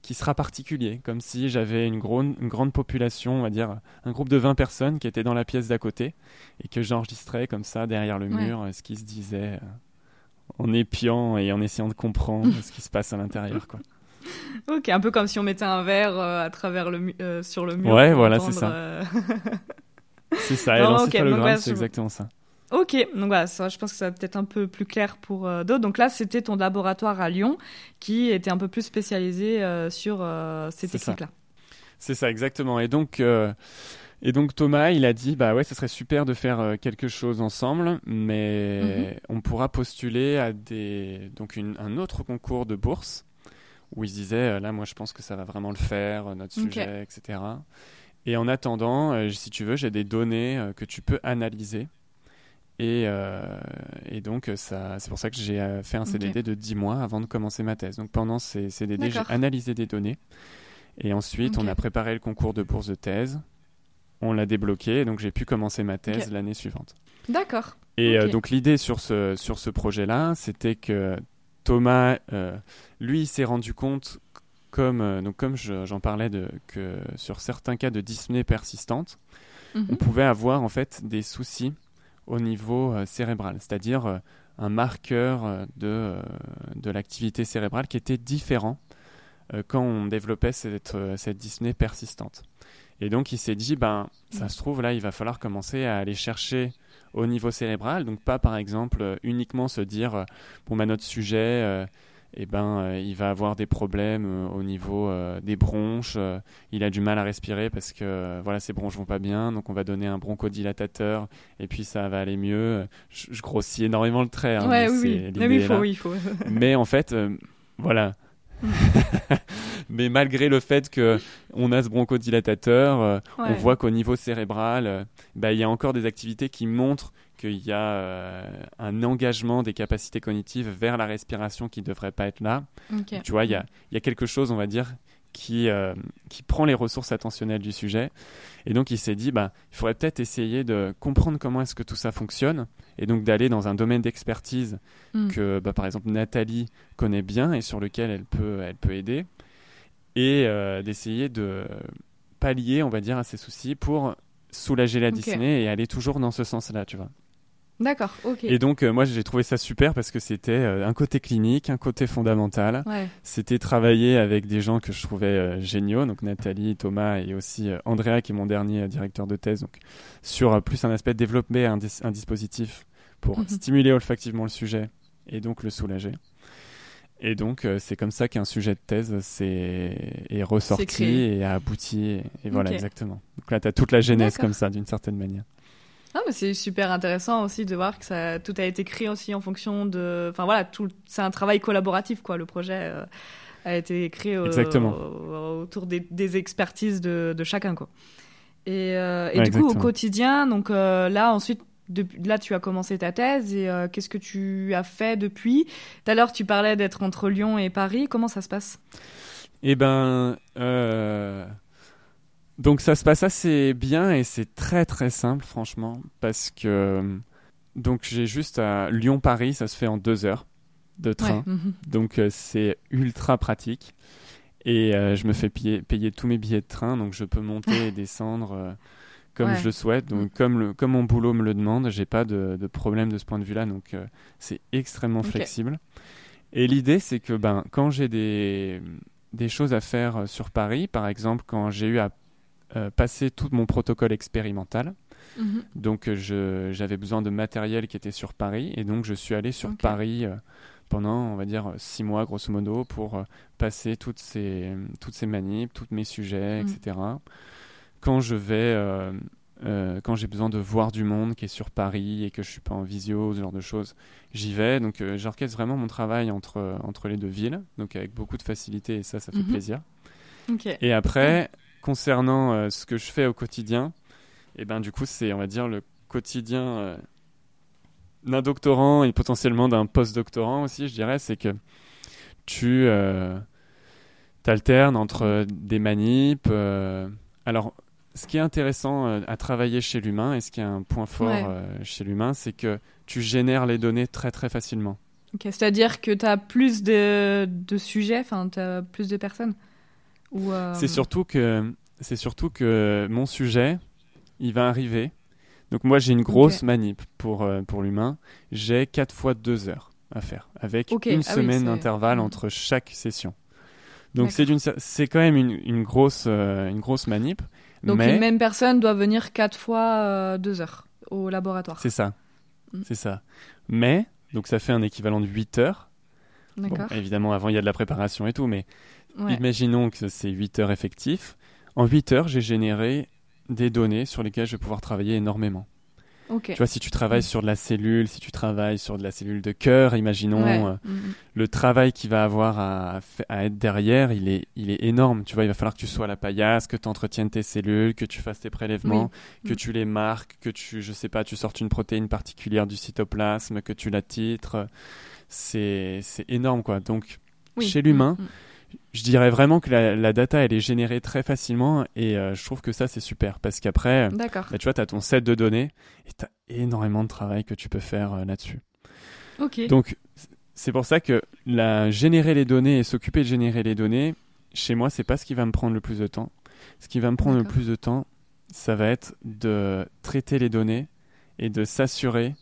qui sera particulier, comme si j'avais une, une, grande population, on va dire un groupe de 20 personnes qui étaient dans la pièce d'à côté et que j'enregistrais comme ça derrière le mur ce qui se disait euh, en épiant et en essayant de comprendre ce qui se passe à l'intérieur. quoi. Ok, un peu comme si on mettait un verre euh, à travers le euh, sur le mur. Ouais, voilà, c'est ça. c'est ça, et l'encéphalogramme, c'est exactement ça. Ok, donc voilà, ça, je pense que ça va peut-être un peu plus clair pour euh, d'autres. Donc là, c'était ton laboratoire à Lyon qui était un peu plus spécialisé euh, sur euh, ces techniques-là. C'est ça, exactement. Et donc, et donc Thomas, il a dit, bah ouais, ce serait super de faire quelque chose ensemble, mais Mhm. on pourra postuler à des, donc une- un autre concours de bourse où il se disait, là, moi, je pense que ça va vraiment le faire, notre sujet, etc. Et en attendant, si tu veux, j'ai des données que tu peux analyser. Et, euh, et donc, euh, ça, c'est pour ça que j'ai euh, fait un. CDD de 10 mois avant de commencer ma thèse. Donc, pendant ces CDD, j'ai analysé des données. Et ensuite, on a préparé le concours de bourse de thèse. On l'a débloqué. Donc, j'ai pu commencer ma thèse l'année suivante. D'accord. Et euh, donc l'idée sur ce, sur ce projet-là, c'était que Thomas, euh, lui, s'est rendu compte, comme, donc comme je- j'en parlais, de, que sur certains cas de dyspnée persistante, on Mhm. pouvait avoir en fait des soucis au niveau euh, cérébral, c'est-à-dire euh, un marqueur euh, de, de l'activité cérébrale qui était différent quand on développait cette, cette persistante. Et donc il s'est dit, ben, ça se trouve, là, il va falloir commencer à aller chercher au niveau cérébral, donc pas par exemple uniquement se dire, bon, ben, notre sujet, eh ben, euh, il va avoir des problèmes euh, au niveau euh, des bronches, il a du mal à respirer parce que voilà, ses bronches vont pas bien, donc on va donner un bronchodilatateur et puis ça va aller mieux. Je, je grossis énormément le trait. hein, ouais, oui, Mais il faut, là. oui, il faut. Mais en fait, voilà. mais malgré le fait que on a ce bronchodilatateur, on voit qu'au niveau cérebral, euh, bah, il y a encore des activités qui montrent qu'il y a euh, un engagement des capacités cognitives vers la respiration qui ne devrait pas être là. Tu vois, il y a, il y a quelque chose, on va dire, qui, euh, qui prend les ressources attentionnelles du sujet. Et donc, il s'est dit, bah, il faudrait peut-être essayer de comprendre comment est-ce que tout ça fonctionne, et donc d'aller dans un domaine d'expertise Mm. que, bah, par exemple, Nathalie connaît bien et sur lequel elle peut, elle peut aider, et euh, d'essayer de pallier, on va dire, à ces soucis pour soulager la Ok. dyspnée et aller toujours dans ce sens-là, tu vois. D'accord, ok. Et donc, euh, moi, j'ai trouvé ça super parce que c'était euh, un côté clinique, un côté fondamental. Ouais. C'était travailler avec des gens que je trouvais euh, géniaux, donc Nathalie, Thomas et aussi Andrea qui est mon dernier directeur de thèse, donc sur plus un aspect de développer un, dis- un dispositif pour Mhm. stimuler olfactivement le sujet et donc le soulager. Et donc c'est comme ça qu'un sujet de thèse s'est- est ressorti et a abouti et, et voilà exactement. Donc là tu as toute la genèse comme ça d'une certaine manière. Ah, mais c'est super intéressant aussi de voir que ça, tout a été créé aussi en fonction de. Enfin voilà, tout, c'est un travail collaboratif quoi. Le projet euh, a été créé Exactement. au- autour des, des expertises de, de chacun quoi. Et, euh, et Ouais, du coup au quotidien, donc euh, là ensuite. là, tu as commencé ta thèse et euh, qu'est-ce que tu as fait depuis? Tout à l'heure, tu parlais d'être entre Lyon et Paris. Comment ça se passe? Eh ben, euh, donc ça se passe assez bien et c'est très très simple franchement parce que donc j'ai juste à Lyon-Paris, ça se fait en deux heures de train, Ouais. mhm. donc euh, c'est ultra pratique et euh, je me fais payer, payer tous mes billets de train, donc je peux monter et descendre euh, comme Ouais. je le souhaite, donc comme le comme mon boulot me le demande, j'ai pas de, de problème de ce point de vue-là, donc euh, c'est extrêmement flexible. Et l'idée, c'est que ben, quand j'ai des, des choses à faire sur Paris, par exemple, quand j'ai eu à euh, passer tout mon protocole expérimental, Mhm. donc euh, j'avais besoin de matériel qui était sur Paris, et donc je suis allé sur. Paris euh, pendant, on va dire, six mois, grosso modo, pour euh, passer toutes ces, toutes ces manips, tous mes sujets, Mhm. etc. Quand je vais... euh, quand j'ai besoin de voir du monde qui est sur Paris et que je suis pas en visio, ce genre de choses, j'y vais. Donc j'orchestre vraiment mon travail entre, entre les deux villes, donc avec beaucoup de facilité et ça, ça fait Mhm. plaisir. Et après, concernant euh, ce que je fais au quotidien, et ben du coup c'est, on va dire, le quotidien euh, d'un doctorant et potentiellement d'un post-doctorant aussi, je dirais, c'est que tu euh, t'alternes entre des manips. alors, ce qui est intéressant à travailler chez l'humain et ce qui est un point fort Ouais. chez l'humain, c'est que tu génères les données très très facilement. C'est-à-dire que tu as plus de, de sujets, enfin, tu as plus de personnes? Euh, C'est surtout que c'est surtout que mon sujet, il va arriver. Donc moi j'ai une grosse manip pour euh, pour l'humain. J'ai 4 fois 2 heures à faire avec une ah semaine d'intervalle Mhm. entre chaque session. Donc c'est d'une c'est quand même une, une grosse euh, une grosse manip. Donc mais une même personne doit venir quatre fois euh, deux heures au laboratoire. c'est ça. Mm. C'est ça. Mais, donc ça fait un équivalent de 8 heures. Évidemment, avant, il y a de la préparation et tout, mais imaginons que c'est 8 heures effectifs. En 8 heures, j'ai généré des données sur lesquelles je vais pouvoir travailler énormément. Tu vois, si tu travailles mm. sur de la cellule, si tu travailles sur de la cellule de cœur, imaginons euh, mm, mm. le travail qu'il va avoir à, à, être derrière, il est, il est énorme. Tu vois, il va falloir que tu sois à la paillasse, que tu entretiennes tes cellules, que tu fasses tes prélèvements, que tu les marques, que tu, je sais pas, tu sortes une protéine particulière du cytoplasme, que tu la titres. C'est énorme, quoi. Donc, chez l'humain, je dirais vraiment que la, data, elle est générée très facilement et euh, je trouve que ça, c'est super parce qu'après, bah, tu vois, tu as ton set de données et tu as énormément de travail que tu peux faire euh, là-dessus. Donc, c'est pour ça que la, générer les données et s'occuper de générer les données, chez moi, c'est pas ce qui va me prendre le plus de temps. Ce qui va me prendre le plus de temps, ça va être de traiter les données et de s'assurer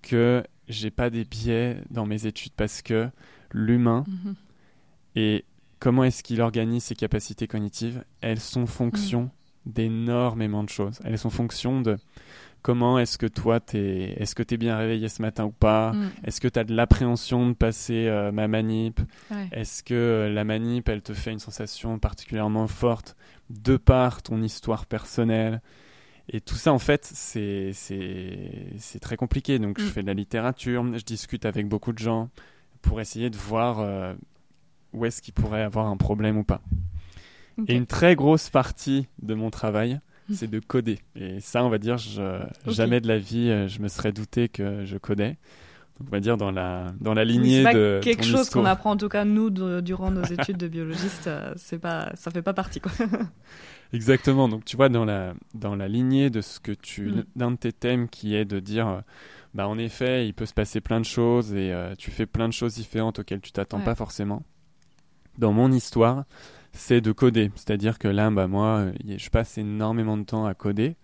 que j'ai pas des biais dans mes études parce que l'humain mhm. est comment est-ce qu'il organise ses capacités cognitives? Elles sont fonction mm. d'énormément de choses. Elles sont fonction de comment est-ce que toi, es, est-ce que tu es bien réveillé ce matin ou pas? Mm. Est-ce que tu as de l'appréhension de passer euh, ma manip? Est-ce que euh, la manip, elle te fait une sensation particulièrement forte de par ton histoire personnelle? Et tout ça, en fait, c'est, c'est, très compliqué. Donc, je mm. fais de la littérature, je discute avec beaucoup de gens pour essayer de voir euh, où est-ce qu'il pourrait avoir un problème ou pas. Et une très grosse partie de mon travail, hmm. c'est de coder. Et ça, on va dire, je, jamais de la vie, euh, je me serais douté que je codais. Donc, on va dire dans la, dans la lignée pas de. quelque chose qu'on apprend, en tout cas, nous, durant nos études de biologiste, euh, c'est pas, ça fait pas partie, quoi. Exactement. Donc, tu vois, dans la, dans la lignée de ce que tu. Hmm. d'un de tes thèmes qui est de dire. Euh, bah, en effet, il peut se passer plein de choses et tu fais plein de choses différentes auxquelles tu t'attends pas forcément dans mon histoire, c'est de coder. C'est-à-dire que là, bah, moi, je passe énormément de temps à coder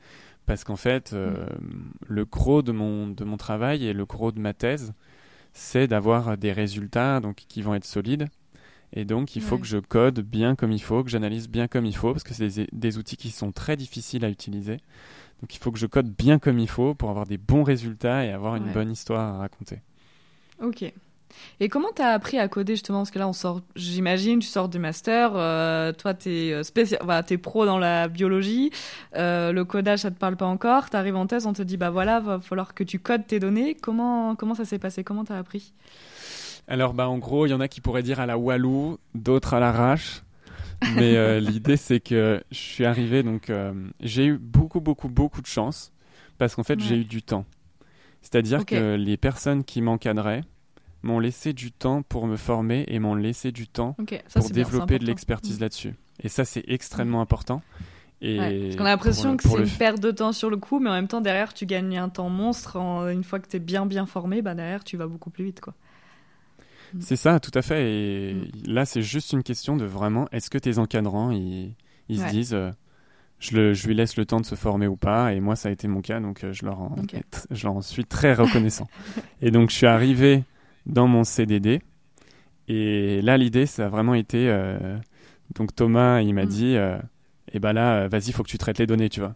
parce qu'en fait, euh, mm. le gros de mon, de mon travail et le gros de ma thèse, c'est d'avoir des résultats donc, qui vont être solides. Et donc, il faut que je code bien comme il faut, que j'analyse bien comme il faut, parce que c'est des, des, outils qui sont très difficiles à utiliser. Donc, il faut que je code bien comme il faut pour avoir des bons résultats et avoir une bonne histoire à raconter. Ok. Et comment tu as appris à coder justement? Parce que là, on sort, j'imagine, tu sors du master, euh, toi, tu es, euh, spécial... es pro dans la biologie, euh, le codage, ça te parle pas encore, tu arrives en thèse, on te dit, bah voilà, va falloir que tu codes tes données. Comment, comment ça s'est passé? Comment tu as appris? Alors, bah, en gros, il y en a qui pourraient dire à la Walou, d'autres à l'arrache. Mais l'idée, c'est que je suis arrivé, donc j'ai eu beaucoup, beaucoup, beaucoup de chance parce qu'en fait, j'ai eu du temps. C'est-à-dire que les personnes qui m'encadraient, m'ont laissé du temps pour me former et m'ont laissé du temps pour développer de l'expertise mm. là-dessus. Et ça, c'est extrêmement important. Et parce qu'on a l'impression que c'est une perte de temps sur le coup, mais en même temps, derrière, tu gagnes un temps monstre. une fois que tu es bien, bien formé, bah, derrière, tu vas beaucoup plus vite. quoi. Mm. C'est ça, tout à fait. Et mm. là, c'est juste une question de vraiment, est-ce que tes encadrants, ils, ils se disent, euh, je, le, je, lui laisse le temps de se former ou pas Et moi, ça a été mon cas, donc euh, je, leur en, je leur en suis très reconnaissant. et donc, je suis arrivé dans mon CDD. Et là, l'idée, ça a vraiment été. Euh, donc, Thomas, il m'a mm. dit euh, Eh ben là, euh, vas-y, il faut que tu traites les données, tu vois.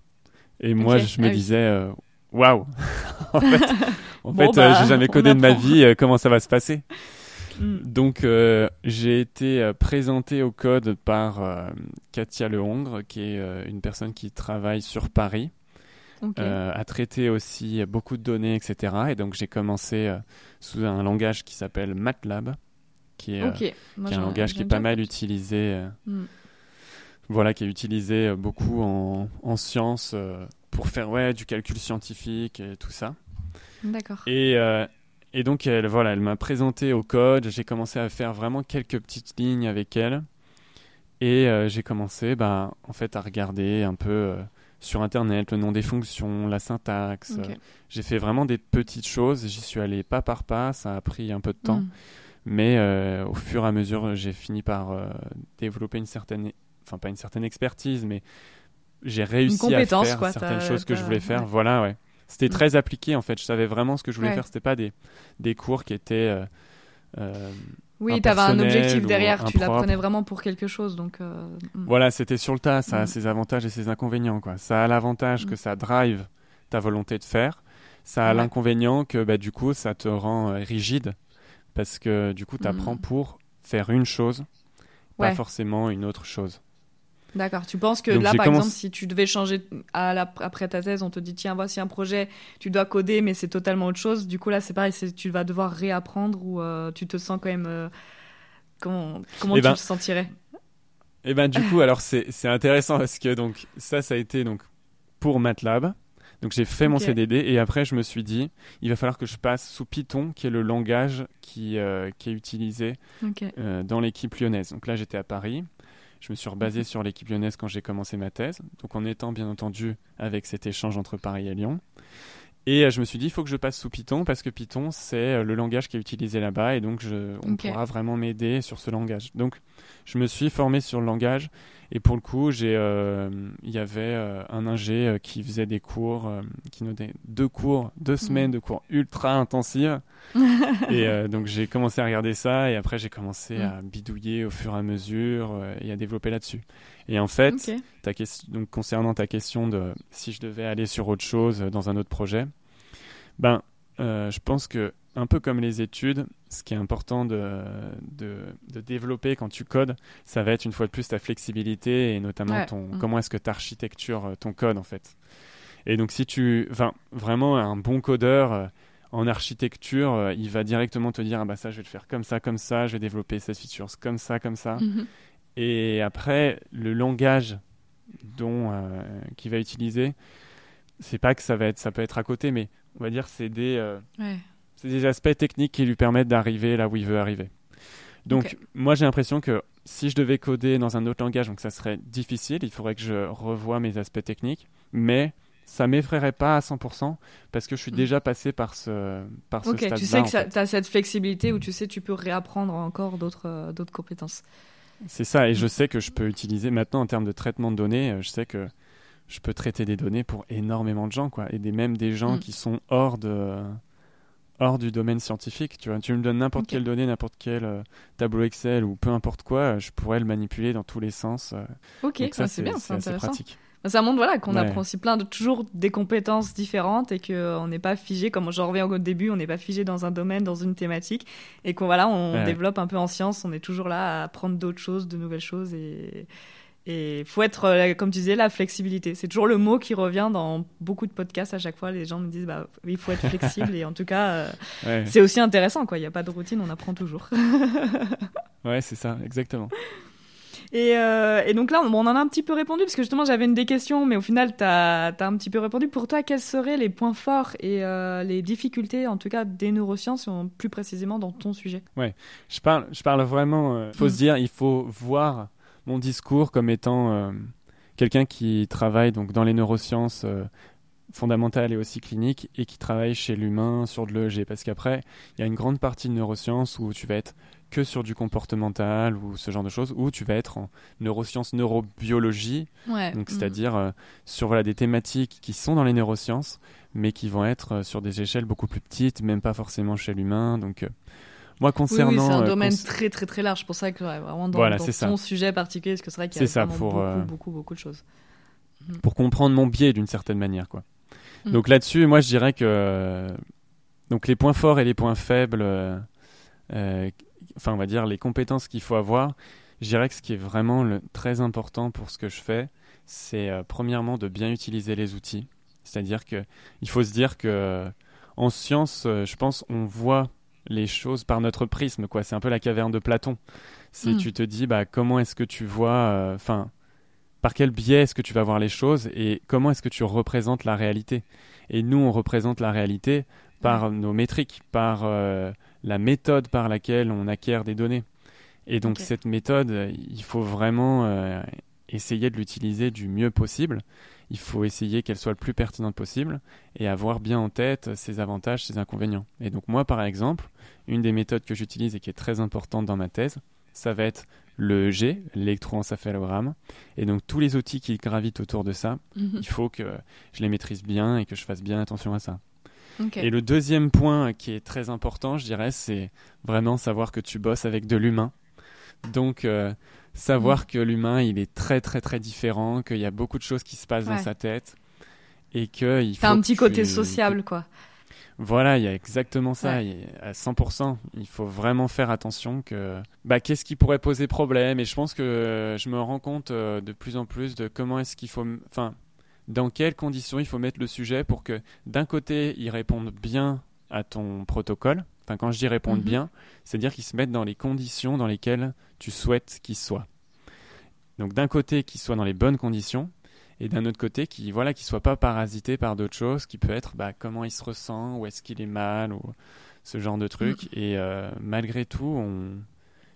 Et moi, je me ah disais Waouh En fait, en fait bah, j'ai jamais codé de ma vie, comment ça va se passer mm. Donc, j'ai été présenté au code par Katia Lehongre, qui est une personne qui travaille sur Paris. à traiter aussi beaucoup de données, etc. Et donc j'ai commencé sous un langage qui s'appelle MATLAB, qui est, euh, un langage qui est pas mal utilisé. Euh, hmm. Voilà, qui est utilisé euh, beaucoup en, en sciences pour faire ouais, du calcul scientifique et tout ça. D'accord. Et, et donc, elle, voilà, elle m'a présenté au code. J'ai commencé à faire vraiment quelques petites lignes avec elle. Et j'ai commencé bah, en fait, à regarder un peu sur Internet, le nom des fonctions, la syntaxe. J'ai fait vraiment des petites choses. J'y suis allé pas par pas. Ça a pris un peu de temps. Mm. Mais euh, au fur et à mesure, j'ai fini par euh, développer une certaine, enfin pas une certaine expertise, mais j'ai réussi à faire certaines choses que je voulais faire. Voilà, ouais. C'était mm. très appliqué en fait. Je savais vraiment ce que je voulais faire. C'était pas des, des cours qui étaient euh, oui, tu avais un objectif derrière, tu l'apprenais vraiment pour quelque chose. Donc, euh, mm. Voilà, c'était sur le tas, ça a mm. ses avantages et ses inconvénients. Quoi. Ça a l'avantage mm. que ça drive ta volonté de faire. Ça a Ouais. l'inconvénient que bah, du coup, ça te rend euh, rigide parce que du coup, tu apprends pour faire une chose, pas forcément une autre chose. D'accord. Tu penses que Donc, là, par commencé- exemple, si tu devais changer à la- après ta thèse, on te dit tiens, voici un projet, tu dois coder, mais c'est totalement autre chose. Du coup, là, c'est pareil, tu vas devoir réapprendre ou euh, tu te sens quand même. euh, comment comment Eh tu ben, te sentirais? Et ben du coup, alors c'est intéressant parce que donc ça, ça a été donc pour MATLAB. Donc j'ai fait mon. CDD et après je me suis dit, il va falloir que je passe sous Python, qui est le langage qui, euh, qui est utilisé euh, dans l'équipe lyonnaise. Donc là, j'étais à Paris. Je me suis rebasé Mhm. sur l'équipe lyonnaise quand j'ai commencé ma thèse. Donc en étant bien entendu avec cet échange entre Paris et Lyon. Et euh, je me suis dit, il faut que je passe sous Python parce que Python, c'est euh, le langage qui est utilisé là-bas et donc je, on pourra vraiment m'aider sur ce langage. Donc je me suis formé sur le langage et pour le coup, j'ai, euh, il y avait euh, un ingé euh, qui faisait des cours, euh, qui nous donnait deux cours, deux semaines de cours ultra intensifs. et donc j'ai commencé à regarder ça et après j'ai commencé Mm. à bidouiller au fur et à mesure et à développer là-dessus. Et en fait, Ok. ta question, donc concernant ta question de si je devais aller sur autre chose dans un autre projet, ben, je pense que un peu comme les études, ce qui est important de, de, de développer quand tu codes, ça va être une fois de plus ta flexibilité et notamment Ouais. ton Mm. comment est-ce que tu architectures euh, ton code en fait. Et donc si tu, enfin vraiment un bon codeur euh, en architecture, euh, il va directement te dire ah bah ça je vais le faire comme ça comme ça, je vais développer cette feature comme ça comme ça. Mhm. Et après, le langage dont euh, qu'il va utiliser, c'est pas que ça va être, ça peut être à côté, mais on va dire c'est des, Ouais. C'est des aspects techniques qui lui permettent d'arriver là où il veut arriver. Donc, moi, j'ai l'impression que si je devais coder dans un autre langage, donc ça serait difficile, il faudrait que je revoie mes aspects techniques, mais ça m'effraierait pas à 100% parce que je suis Mm. déjà passé par ce, par ce Ok, stade-là. tu sais que tu as cette flexibilité où tu sais tu peux réapprendre encore d'autres euh, d'autres compétences. C'est ça, et je Mm. sais que je peux utiliser maintenant en termes de traitement de données, euh, je sais que je peux traiter des données pour énormément de gens, quoi, et des, même des gens Mm. qui sont hors de hors du domaine scientifique. Tu vois, tu me donnes n'importe quelle donnée, n'importe quel euh, tableau Excel ou peu importe quoi, euh, je pourrais le manipuler dans tous les sens. euh, Ok, donc ça, ah, c'est bien, c'est intéressant. pratique. Ça montre voilà qu'on Ouais. apprend aussi plein de toujours des compétences différentes et que euh, on n'est pas figé comme j'en reviens au début, on n'est pas figé dans un domaine, dans une thématique et qu'on voilà, on Ouais. développe un peu en science, on est toujours là à apprendre d'autres choses, de nouvelles choses et et faut être euh, comme tu disais la flexibilité. C'est toujours le mot qui revient dans beaucoup de podcasts à chaque fois les gens me disent bah il faut être flexible et en tout cas euh, Ouais, c'est aussi intéressant quoi, il n'y a pas de routine, on apprend toujours. ouais c'est ça, exactement. Et, euh, et donc là, on, on en a un petit peu répondu, parce que justement, j'avais une des questions, mais au final, tu as, un petit peu répondu. Pour toi, quels seraient les points forts et euh, les difficultés, en tout cas, des neurosciences, en- plus précisément dans ton sujet? Je parle, je parle vraiment. Il faut Mm. se dire, il faut voir mon discours comme étant euh, quelqu'un qui travaille donc dans les neurosciences euh, fondamentales et aussi cliniques et qui travaille chez l'humain sur de l'EEG. Parce qu'après, il y a une grande partie de neurosciences où tu vas être que sur du comportemental ou ce genre de choses, où tu vas être en neurosciences, neurobiologie, Ouais. donc mm. c'est-à-dire euh, sur voilà, des thématiques qui sont dans les neurosciences, mais qui vont être euh, sur des échelles beaucoup plus petites, même pas forcément chez l'humain. Donc, euh, moi, concernant. oui, c'est un euh, domaine cons- très, très, très large. C'est pour ça que ouais, vraiment dans, Voilà, dans ça. sujet particulier, parce que c'est vrai qu'il y a ça, pour, beaucoup, euh, beaucoup, beaucoup de choses. pour comprendre mon biais d'une certaine manière quoi. Mm. Donc là-dessus, moi je dirais que donc les points forts et les points faibles euh, euh, enfin on va dire les compétences qu'il faut avoir, je dirais que ce qui est vraiment le, très important pour ce que je fais, c'est euh, premièrement de bien utiliser les outils. C'est-à-dire que il faut se dire que en science, je pense on voit les choses par notre prisme quoi, c'est un peu la caverne de Platon. C'est Mm. tu te dis bah comment est-ce que tu vois euh, enfin par quel biais est-ce que tu vas voir les choses et comment est-ce que tu représentes la réalité? Et nous, on représente la réalité par nos métriques, par euh, la méthode par laquelle on acquiert des données. Et donc cette méthode, il faut vraiment euh, essayer de l'utiliser du mieux possible. Il faut essayer qu'elle soit le plus pertinente possible et avoir bien en tête ses avantages, ses inconvénients. Et donc moi, par exemple, une des méthodes que j'utilise et qui est très importante dans ma thèse, ça va être le G, l'électroencéphalogramme. Et donc tous les outils qui gravitent autour de ça, Mhm. il faut que je les maîtrise bien et que je fasse bien attention à ça. Et le deuxième point qui est très important, je dirais, c'est vraiment savoir que tu bosses avec de l'humain. Donc, euh, savoir Mm. que l'humain, il est très, très, très différent, qu'il y a beaucoup de choses qui se passent dans sa tête. Et que il T'as faut un petit tu- côté sociable, quoi. Voilà, il y a exactement ça, Ouais. à 100%. Il faut vraiment faire attention que bah, qu'est-ce qui pourrait poser problème. Et je pense que euh, je me rends compte euh, de plus en plus de comment est-ce qu'il faut, enfin, dans quelles conditions il faut mettre le sujet pour que d'un côté il réponde bien à ton protocole. Enfin, quand je dis répondre Mhm. bien, c'est-à-dire qu'il se mette dans les conditions dans lesquelles tu souhaites qu'il soit. Donc d'un côté qu'il soit dans les bonnes conditions et d'un autre côté qui voilà qui soit pas parasité par d'autres choses qui peut être bah, comment il se ressent ou est-ce qu'il est mal ou ce genre de truc et euh, malgré tout on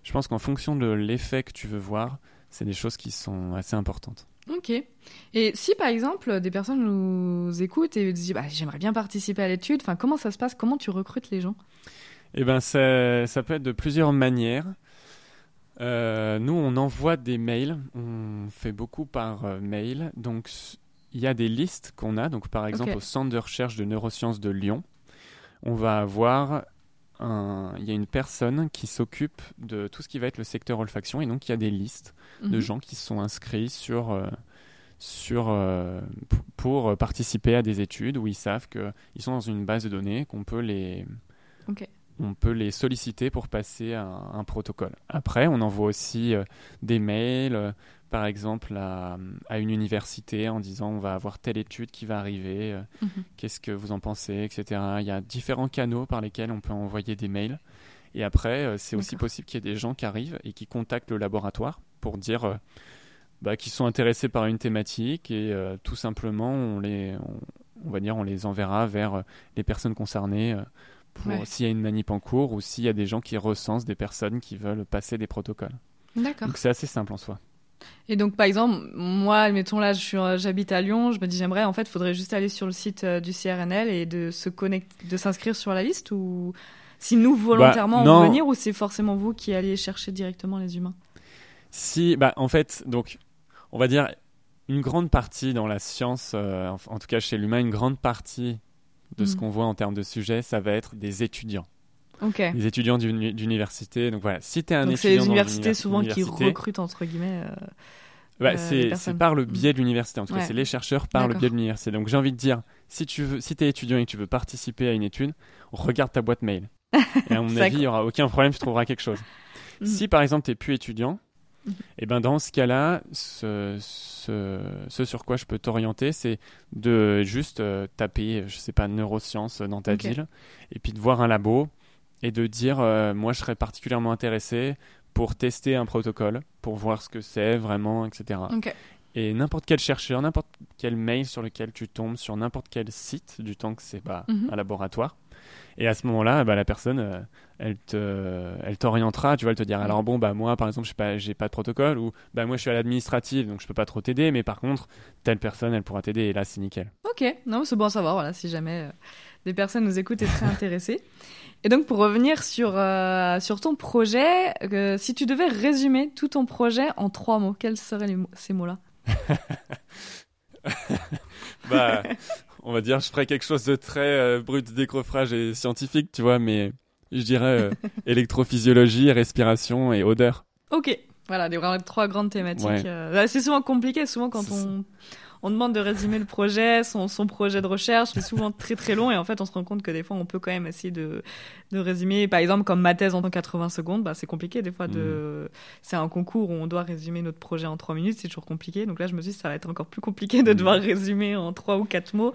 je pense qu'en fonction de l'effet que tu veux voir c'est des choses qui sont assez importantes Ok. Et si par exemple des personnes nous écoutent et disent bah, j'aimerais bien participer à l'étude, enfin comment ça se passe? Comment tu recrutes les gens? Eh ben, ça, ça peut être de plusieurs manières. Euh, nous, on envoie des mails. On fait beaucoup par euh, mail. Donc, il y a des listes qu'on a. Donc, par exemple, au Centre de recherche de neurosciences de Lyon, on va avoir un... Il y a une personne qui s'occupe de tout ce qui va être le secteur olfaction. Et donc, il y a des listes de Mhm. gens qui sont inscrits sur, euh, sur, euh, pour participer à des études où ils savent qu'ils sont dans une base de données, qu'on peut les, Ok. On peut les solliciter pour passer à un, un protocole. Après, on envoie aussi euh, des mails, euh, par exemple, à, à une université en disant on va avoir telle étude qui va arriver, euh, Mhm. qu'est-ce que vous en pensez, etc. Il y a différents canaux par lesquels on peut envoyer des mails. Et après, c'est aussi possible qu'il y ait des gens qui arrivent et qui contactent le laboratoire pour dire bah, qu'ils sont intéressés par une thématique et tout simplement, on les, on, on va dire, on les enverra vers les personnes concernées pour Ouais. s'il y a une manip en cours ou s'il y a des gens qui recensent des personnes qui veulent passer des protocoles. D'accord. Donc c'est assez simple en soi. Et donc par exemple, moi, admettons là, euh, j'habite à Lyon, je me dis j'aimerais, en fait, faudrait juste aller sur le site euh, du CRNL et de se connecter, de s'inscrire sur la liste ou si nous volontairement Bah, on veut venir ou c'est forcément vous qui allez chercher directement les humains? Si, bah, en fait, donc, on va dire une grande partie dans la science, euh, en, en tout cas chez l'humain, une grande partie de ce Mhm. qu'on voit en termes de sujet, ça va être des étudiants. Ok. Des étudiants d'uni- d'université. Donc voilà, si tu es un Donc c'est étudiant les universités univers- souvent qui recrutent entre guillemets. euh, bah, euh, les c'est par le Mm. biais de l'université. En tout cas, c'est les chercheurs par le biais de l'université. Donc j'ai envie de dire, si tu veux, si es étudiant et que tu veux participer à une étude, regarde ta boîte mail. Et à mon avis, il n'y aura aucun problème, tu trouveras quelque chose. Mhm. Si par exemple tu n'es plus étudiant, Et ben dans ce cas-là, ce, ce, ce sur quoi je peux t'orienter, c'est de juste euh, taper, je sais pas, neurosciences dans ta ville, et puis de voir un labo et de dire, euh, moi je serais particulièrement intéressé pour tester un protocole, pour voir ce que c'est vraiment, etc. Et n'importe quel chercheur, n'importe quel mail sur lequel tu tombes, sur n'importe quel site, du temps que c'est bah, Mhm. un laboratoire. Et à ce moment-là, bah, la personne, euh, elle te, elle t'orientera. Tu vas te dire, alors bon, bah moi, par exemple, je pas, j'ai pas de protocole ou bah moi, je suis à l'administrative, donc je peux pas trop t'aider. Mais par contre, telle personne, elle pourra t'aider. Et là, c'est nickel. Ok, non, c'est bon à savoir, voilà, si jamais euh, des personnes nous écoutent et seraient intéressées. Et donc, pour revenir sur, euh, sur ton projet, si tu devais résumer tout ton projet en trois mots, quels seraient les mots- ces mots-là? Bah, on va dire, je ferais quelque chose de très euh, brut, décroffrage et scientifique, tu vois, mais je dirais euh, électrophysiologie, respiration et odeur. Ok, voilà, des vraiment trois grandes thématiques. Ouais. euh, là, c'est souvent compliqué, souvent quand on, on demande de résumer le projet, son, son projet de recherche, c'est souvent très très long et en fait on se rend compte que des fois on peut quand même essayer de, de résumer. Par exemple, comme ma thèse en 80 secondes, bah, c'est compliqué des fois de. C'est un concours où on doit résumer notre projet en trois minutes, c'est toujours compliqué. Donc là, je me suis dit ça va être encore plus compliqué de Mm. devoir résumer en trois ou quatre mots,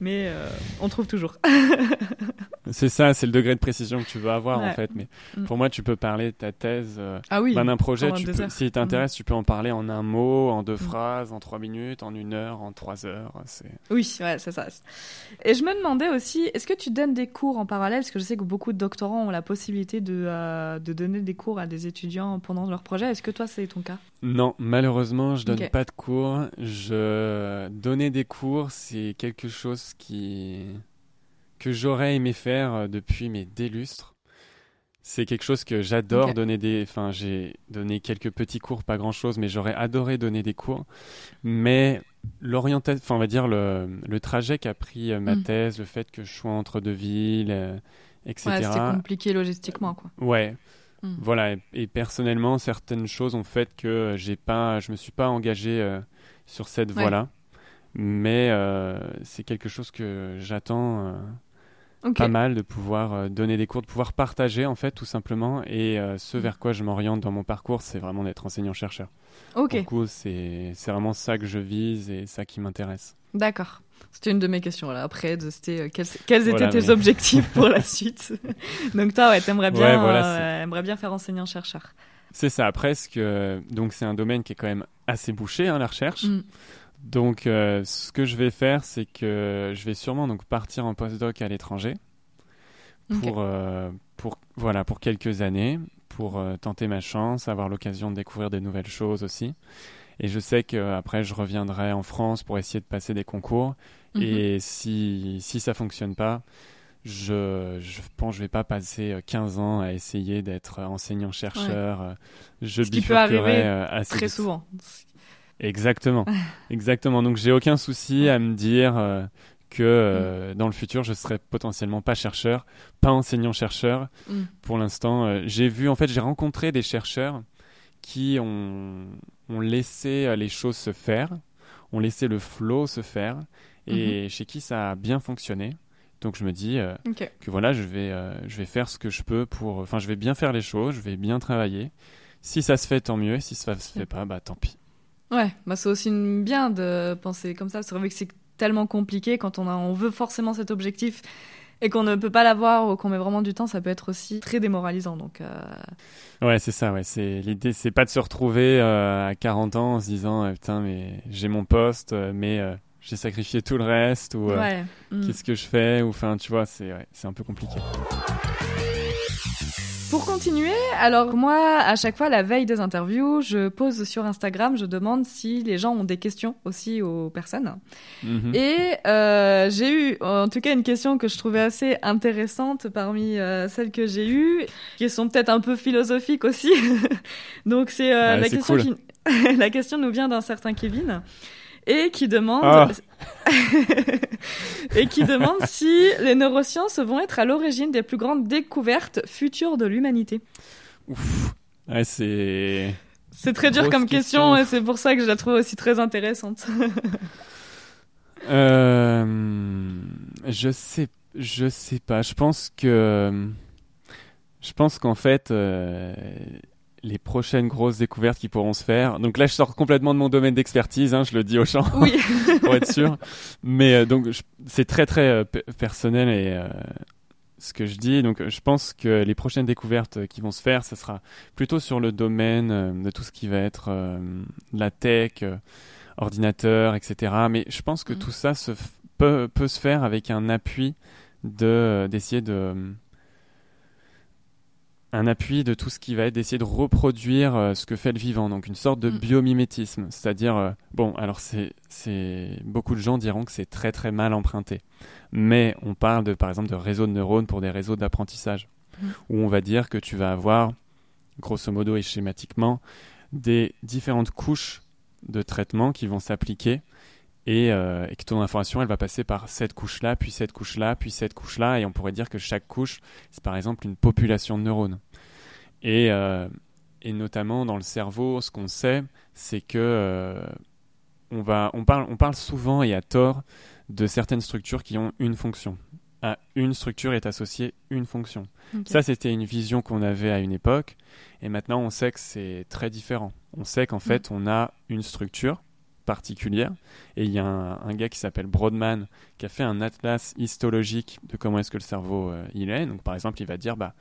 mais euh, on trouve toujours. C'est ça, c'est le degré de précision que tu veux avoir en fait. Mais Mm. pour moi, tu peux parler de ta thèse. euh, Ah oui. ben, d'un projet, tu peux, si t'intéresse, tu peux en parler en un mot, en deux Mm. phrases, en trois minutes, en une heure, en trois heures. Oui, ouais, c'est ça. Et je me demandais aussi, est-ce que tu donnes des cours en parallèle? Parce que je sais que beaucoup de doctorants ont la possibilité de, euh, de donner des cours à des étudiants pendant leur projet. Est-ce que toi, c'est ton cas? Non, malheureusement, je donne pas de cours. Je donner des cours, c'est quelque chose qui que j'aurais aimé faire euh, depuis mes délustres. C'est quelque chose que j'adore donner des. Enfin, j'ai donné quelques petits cours, pas grand chose, mais j'aurais adoré donner des cours. Mais l'orientation, enfin, on va dire le, le trajet qu'a pris euh, ma Mm. thèse, le fait que je sois entre deux villes, euh, etc. Ouais, c'était compliqué logistiquement, quoi. Ouais. Mm. Voilà. Et, et personnellement, certaines choses ont fait que j'ai pas, je me suis pas engagé euh, sur cette Ouais. voie-là. Mais euh, c'est quelque chose que j'attends. Euh, pas mal de pouvoir euh, donner des cours, de pouvoir partager en fait tout simplement. Et euh, ce vers quoi je m'oriente dans mon parcours, c'est vraiment d'être enseignant-chercheur. Ok. Du coup, c'est vraiment ça que je vise et ça qui m'intéresse. D'accord. C'était une de mes questions là. Après, c'était euh, quels, quels, étaient tes objectifs pour la suite? Donc toi, ouais, t'aimerais bien, aimerais bien faire enseignant-chercheur. C'est ça. Presque. Donc c'est un domaine qui est quand même assez bouché, hein, la recherche. Mm. Donc, euh, ce que je vais faire, c'est que je vais sûrement donc partir en postdoc à l'étranger pour, euh, pour, voilà, pour quelques années, pour euh, tenter ma chance, avoir l'occasion de découvrir des nouvelles choses aussi. Et je sais qu'après, je reviendrai en France pour essayer de passer des concours. Mhm. Et si, si ça fonctionne pas, je, je pense je vais pas passer 15 ans à essayer d'être enseignant-chercheur. Je Ce qui peut arriver très souvent. Exactement, exactement. Donc j'ai aucun souci à me dire euh, que euh, mm. dans le futur je serai potentiellement pas chercheur, pas enseignant chercheur. Mm. Pour l'instant, euh, j'ai vu en fait j'ai rencontré des chercheurs qui ont, ont laissé les choses se faire, ont laissé le flow se faire et mm-hmm. chez qui ça a bien fonctionné. Donc je me dis que voilà, je vais, je vais faire ce que je peux pour, enfin je vais bien faire les choses, je vais bien travailler. Si ça se fait, tant mieux. Si ça se fait pas, bah tant pis. Ouais, bah c'est aussi bien de penser comme ça. C'est vrai que c'est tellement compliqué quand on, a, on veut forcément cet objectif et qu'on ne peut pas l'avoir ou qu'on met vraiment du temps, ça peut être aussi très démoralisant. Donc, euh... Ouais, c'est ça. Ouais. C'est, l'idée, c'est pas de se retrouver euh, à 40 ans en se disant euh, Putain, mais j'ai mon poste, euh, mais j'ai sacrifié tout le reste, ou ouais. Mm. qu'est-ce que je fais, ou enfin, tu vois, c'est, ouais, c'est un peu compliqué. Pour continuer, alors moi, à chaque fois, la veille des interviews, je pose sur Instagram, je demande si les gens ont des questions aussi aux personnes. Mhm. Et euh, j'ai eu, en tout cas, une question que je trouvais assez intéressante parmi euh, celles que j'ai eues, qui sont peut-être un peu philosophiques aussi. Donc c'est euh, la question qui... la question nous vient d'un certain Kevin et qui demande ah. et qui demande si les neurosciences vont être à l'origine des plus grandes découvertes futures de l'humanité. Ouf, ouais, c'est. C'est très dur comme question, et c'est pour ça que je la trouve aussi très intéressante. euh, je sais, je sais pas. Je pense que, je pense qu'en fait, euh, les prochaines grosses découvertes qui pourront se faire. Donc là, je sors complètement de mon domaine d'expertise, hein, je le dis aux gens, oui. pour être sûr. Mais euh, donc, c'est très très euh, personnel et euh, ce que je dis. Donc, je pense que les prochaines découvertes qui vont se faire, ça sera plutôt sur le domaine de tout ce qui va être la tech, ordinateur, etc. Mais je pense que mm. tout ça se peut, peut se faire avec un appui de d'essayer de un appui de tout ce qui va être d'essayer de reproduire euh, ce que fait le vivant, donc une sorte de mm. biomimétisme. C'est-à-dire, euh, bon, alors c'est, c'est, beaucoup de gens diront que c'est très très mal emprunté, mais on parle de, par exemple de réseaux de neurones pour des réseaux d'apprentissage, mm. où on va dire que tu vas avoir, grosso modo et schématiquement, des différentes couches de traitement qui vont s'appliquer euh, et, que ton information, elle va passer par cette couche-là, puis cette couche-là, puis cette couche-là, et on pourrait dire que chaque couche, c'est par exemple une population de neurones. Et, euh, et notamment dans le cerveau, ce qu'on sait, c'est que euh, on, va, on, parle, on parle souvent et à tort de certaines structures qui ont une fonction. À une structure est associée une fonction. Ça, c'était une vision qu'on avait à une époque, et maintenant on sait que c'est très différent. On sait qu'en mm. fait, on a une structure particulière. Et il y a un, gars qui s'appelle Broadman qui a fait un atlas histologique de comment est-ce que le cerveau euh, il est. Donc par exemple, il va dire bah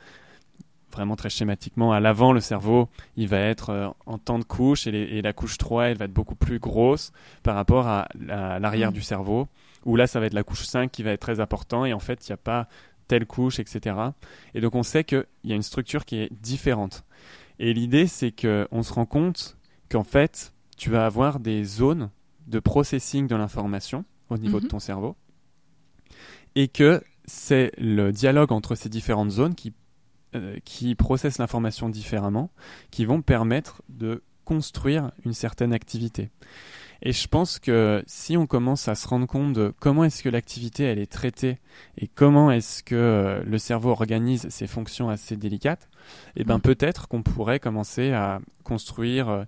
vraiment très schématiquement à l'avant le cerveau, il va être euh, en temps de couche et, la couche 3 elle va être beaucoup plus grosse par rapport à, l'arrière mm. du cerveau. Où là ça va être la couche 5 qui va être très important et en fait il n'y a pas telle couche, etc. Et donc on sait qu'il y a une structure qui est différente. Et l'idée c'est qu'on se rend compte qu'en fait tu vas avoir des zones de processing de l'information au niveau de mhm. ton cerveau et que c'est le dialogue entre ces différentes zones qui, euh, qui processent l'information différemment qui vont permettre de construire une certaine activité. Et je pense que si on commence à se rendre compte de comment est-ce que l'activité elle est traitée et comment est-ce que euh, le cerveau organise ses fonctions assez délicates, et eh ben mhm. peut-être qu'on pourrait commencer à construire euh,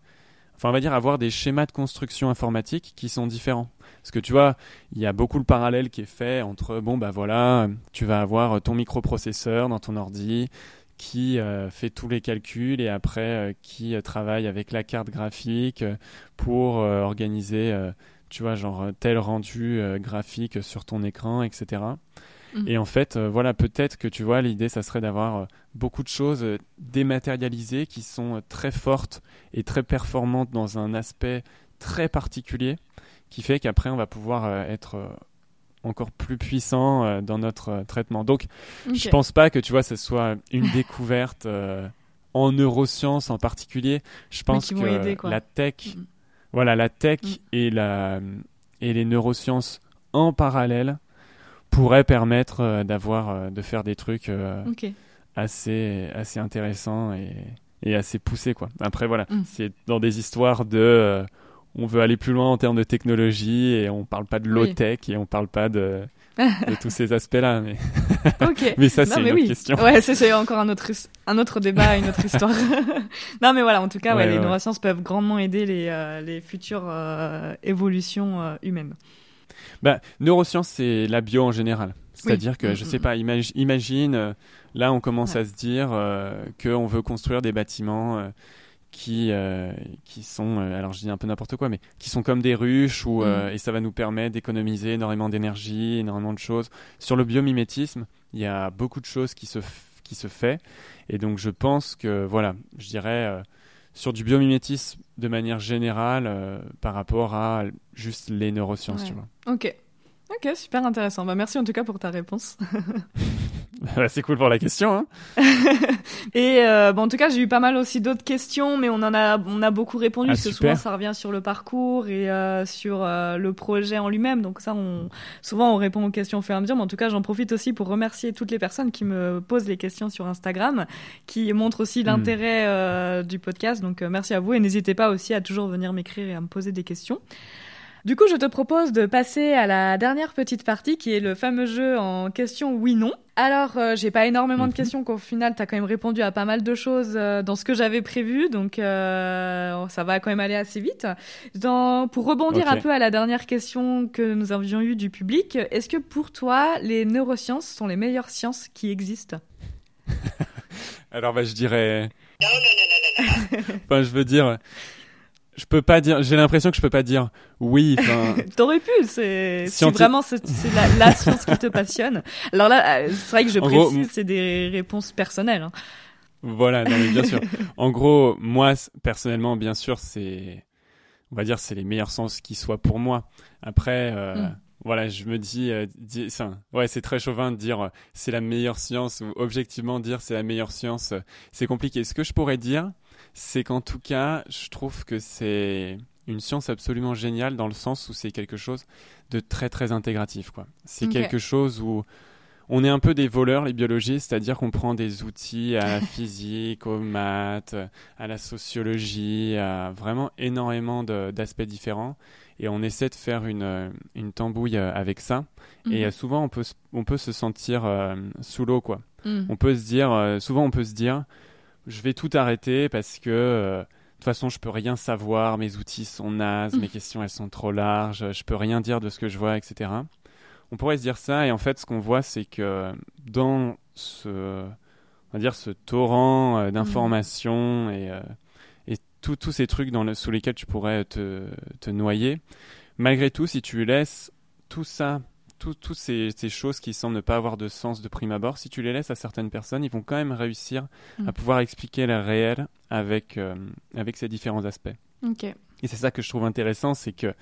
enfin on va dire avoir des schémas de construction informatique qui sont différents. Parce que tu vois, il y a beaucoup le parallèle qui est fait entre bon bah voilà, tu vas avoir ton microprocesseur dans ton ordi qui euh, fait tous les calculs et après euh, qui euh, travaille avec la carte graphique pour organiser, tu vois, genre tel rendu graphique sur ton écran, etc. Et en fait, voilà, peut-être que tu vois, l'idée, ça serait d'avoir beaucoup de choses dématérialisées qui sont très fortes et très performantes dans un aspect très particulier, qui fait qu'après, on va pouvoir être encore plus puissant euh, dans notre euh, traitement. Donc, je pense pas que tu vois, ce soit une découverte euh, en neurosciences en particulier. Je pense que la tech, mm. voilà, la tech mm. et la et les neurosciences en parallèle pourraient permettre d'avoir de faire des trucs assez assez intéressants et, et assez poussés quoi. Après voilà, mm. c'est dans des histoires de on veut aller plus loin en termes de technologie et on parle pas de low tech et on parle pas de, tous ces aspects-là. Mais, mais ça, c'est une autre question. Ouais, c'est encore un autre, un autre débat, une autre histoire. non, mais voilà, en tout cas, les neurosciences peuvent grandement aider les, euh, les futures euh, évolutions euh, humaines. Bah, neurosciences, c'est la bio en général. C'est-à-dire que, je mm, sais mm, pas, mm. imagine, là, on commence à se dire qu'on veut construire des bâtiments qui, euh, qui sont, euh, alors je dis un peu n'importe quoi, mais qui sont comme des ruches où, euh, mm. et ça va nous permettre d'économiser énormément d'énergie, énormément de choses. Sur le biomimétisme, il y a beaucoup de choses qui se, qui se fait. Et donc je pense que, voilà, je dirais sur du biomimétisme de manière générale par rapport à juste les neurosciences, tu vois. Ok. Ok, super intéressant. Bah, merci en tout cas pour ta réponse. c'est cool pour la question. Hein. et euh, bon, en tout cas, j'ai eu pas mal aussi d'autres questions, mais on en a, on a beaucoup répondu. Ah, parce que souvent, ça revient sur le parcours et euh, sur euh, le projet en lui-même. Donc ça, on, souvent, on répond aux questions au fur et à mesure. Mais en tout cas, j'en profite aussi pour remercier toutes les personnes qui me posent les questions sur Instagram, qui montrent aussi hmm. l'intérêt du podcast. Donc merci à vous et n'hésitez pas aussi à toujours venir m'écrire et à me poser des questions. Du coup, je te propose de passer à la dernière petite partie qui est le fameux jeu en question oui-non. Alors, euh, j'ai pas énormément de mhm. questions qu'au final, tu as quand même répondu à pas mal de choses euh, dans ce que j'avais prévu, donc euh, ça va quand même aller assez vite. Dans, pour rebondir un peu à la dernière question que nous avions eue du public, est-ce que pour toi, les neurosciences sont les meilleures sciences qui existent? Alors, bah, je dirais... enfin, je veux dire, je peux pas dire. J'ai l'impression que je peux pas dire oui. T'aurais pu. C'est vraiment c'est la, science qui te passionne. Alors là, euh, c'est vrai que je précise, c'est des réponses personnelles. Hein. Voilà, non, mais bien sûr. en gros, moi personnellement, bien sûr, c'est, on va dire, c'est les meilleurs sens qui soient pour moi. Après. Euh, mm. Voilà, je me dis, euh, ouais, c'est très chauvin de dire c'est la meilleure science ou objectivement dire c'est la meilleure science. c'est compliqué. Ce que je pourrais dire, c'est qu'en tout cas, je trouve que c'est une science absolument géniale dans le sens où c'est quelque chose de très très intégratif. Quoi. C'est quelque chose où on est un peu des voleurs, les biologistes, c'est-à-dire qu'on prend des outils à la physique, aux maths, à la sociologie, à vraiment énormément d'aspects différents. Et on essaie de faire une, une tambouille euh, avec ça. Et mhm. souvent, on peut, on peut se sentir euh, sous l'eau, quoi. Mhm. On peut se dire, euh, souvent, on peut se dire, je vais tout arrêter parce que euh, de toute façon, je peux rien savoir, mes outils sont nazes, mes questions elles sont trop larges, je peux rien dire de ce que je vois, etc. On pourrait se dire ça, et en fait, ce qu'on voit, c'est que dans ce, on va dire, ce torrent euh, d'informations et, euh, et tous ces trucs dans sous lesquels tu pourrais te, te noyer, malgré tout, si tu laisses tout ça toutes ces, choses qui semblent ne pas avoir de sens de prime abord, si tu les laisses à certaines personnes, ils vont quand même réussir à mm. pouvoir expliquer la réelle avec, euh, avec ces différents aspects. Et c'est ça que je trouve intéressant, c'est que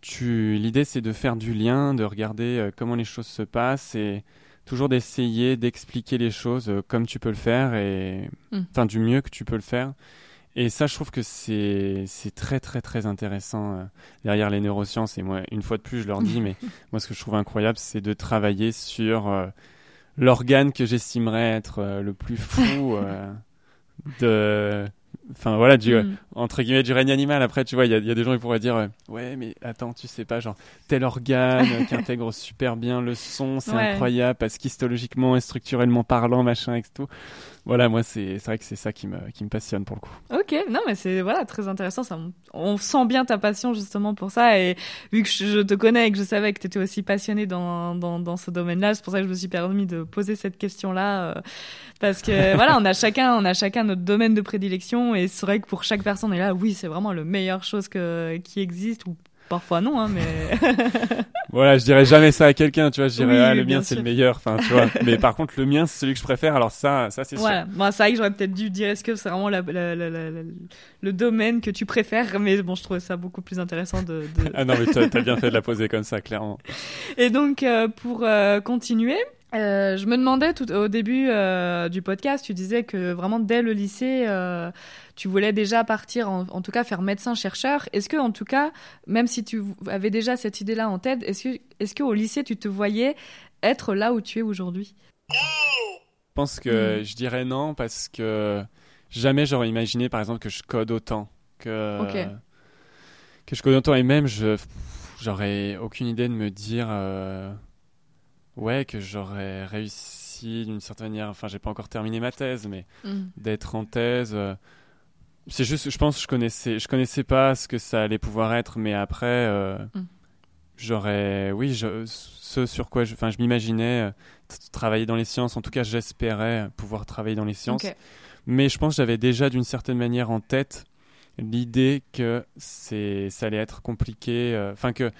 tu... l'idée c'est de faire du lien, de regarder euh, comment les choses se passent et toujours d'essayer d'expliquer les choses euh, comme tu peux le faire et mm. enfin du mieux que tu peux le faire et ça, je trouve que c'est très, très, très intéressant euh, derrière les neurosciences. Et moi, une fois de plus, je leur dis, mais moi, ce que je trouve incroyable, c'est de travailler sur euh, l'organe que j'estimerais être euh, le plus fou de, Enfin voilà, du, mm. entre guillemets, du règne animal. Après, tu vois, il y, y, a des gens qui pourraient dire Ouais, mais attends, tu sais pas, genre, tel organe qui intègre super bien le son, c'est incroyable parce qu'histologiquement et structurellement parlant, machin, et tout. Voilà, moi, c'est vrai que c'est ça qui me, qui me passionne pour le coup. Ok, non, mais c'est voilà, très intéressant. Ça, on sent bien ta passion justement pour ça. Et vu que je te connais et que je savais que tu étais aussi passionné dans, dans, dans ce domaine-là, c'est pour ça que je me suis permis de poser cette question-là. Euh, parce que voilà, on a chacun, on a chacun notre domaine de prédilection et c'est vrai que pour chaque personne, est là, oui, c'est vraiment le meilleure chose que, qui existe ou Parfois non, hein, mais. voilà, je dirais jamais ça à quelqu'un, tu vois. Je dirais, ah, le mien, c'est le meilleur. Enfin, tu vois. mais par contre, le mien, c'est celui que je préfère. Alors ça, ça, c'est voilà. sûr. C'est vrai que j'aurais peut-être dû dire, est-ce que c'est vraiment la, le domaine que tu préfères? Mais bon, je trouvais ça beaucoup plus intéressant de. de... ah non, mais t'as as bien fait de la poser comme ça, clairement. Et donc, euh, pour euh, continuer, euh, je me demandais tout au début euh, du podcast, tu disais que vraiment dès le lycée, euh, tu voulais déjà partir, en, tout cas faire médecin-chercheur. Est-ce que, en tout cas, même si tu avais déjà cette idée-là en tête, est-ce que, est-ce qu'au lycée tu te voyais être là où tu es aujourd'hui? Je pense que hmm. je dirais non parce que jamais j'aurais imaginé, par exemple, que je code autant, que que je code autant et même je j'aurais aucune idée de me dire ouais, que j'aurais réussi d'une certaine manière. Enfin, j'ai pas encore terminé ma thèse, mais mm. d'être en thèse. Euh, c'est juste, je pense, je connaissais, je connaissais pas ce que ça allait pouvoir être, mais après, euh, mm. j'aurais, oui, je, ce sur quoi, je, enfin, je m'imaginais euh, travailler dans les sciences. En tout cas, j'espérais pouvoir travailler dans les sciences. Mais je pense que j'avais déjà d'une certaine manière en tête l'idée que c'est, ça allait être compliqué. Enfin, que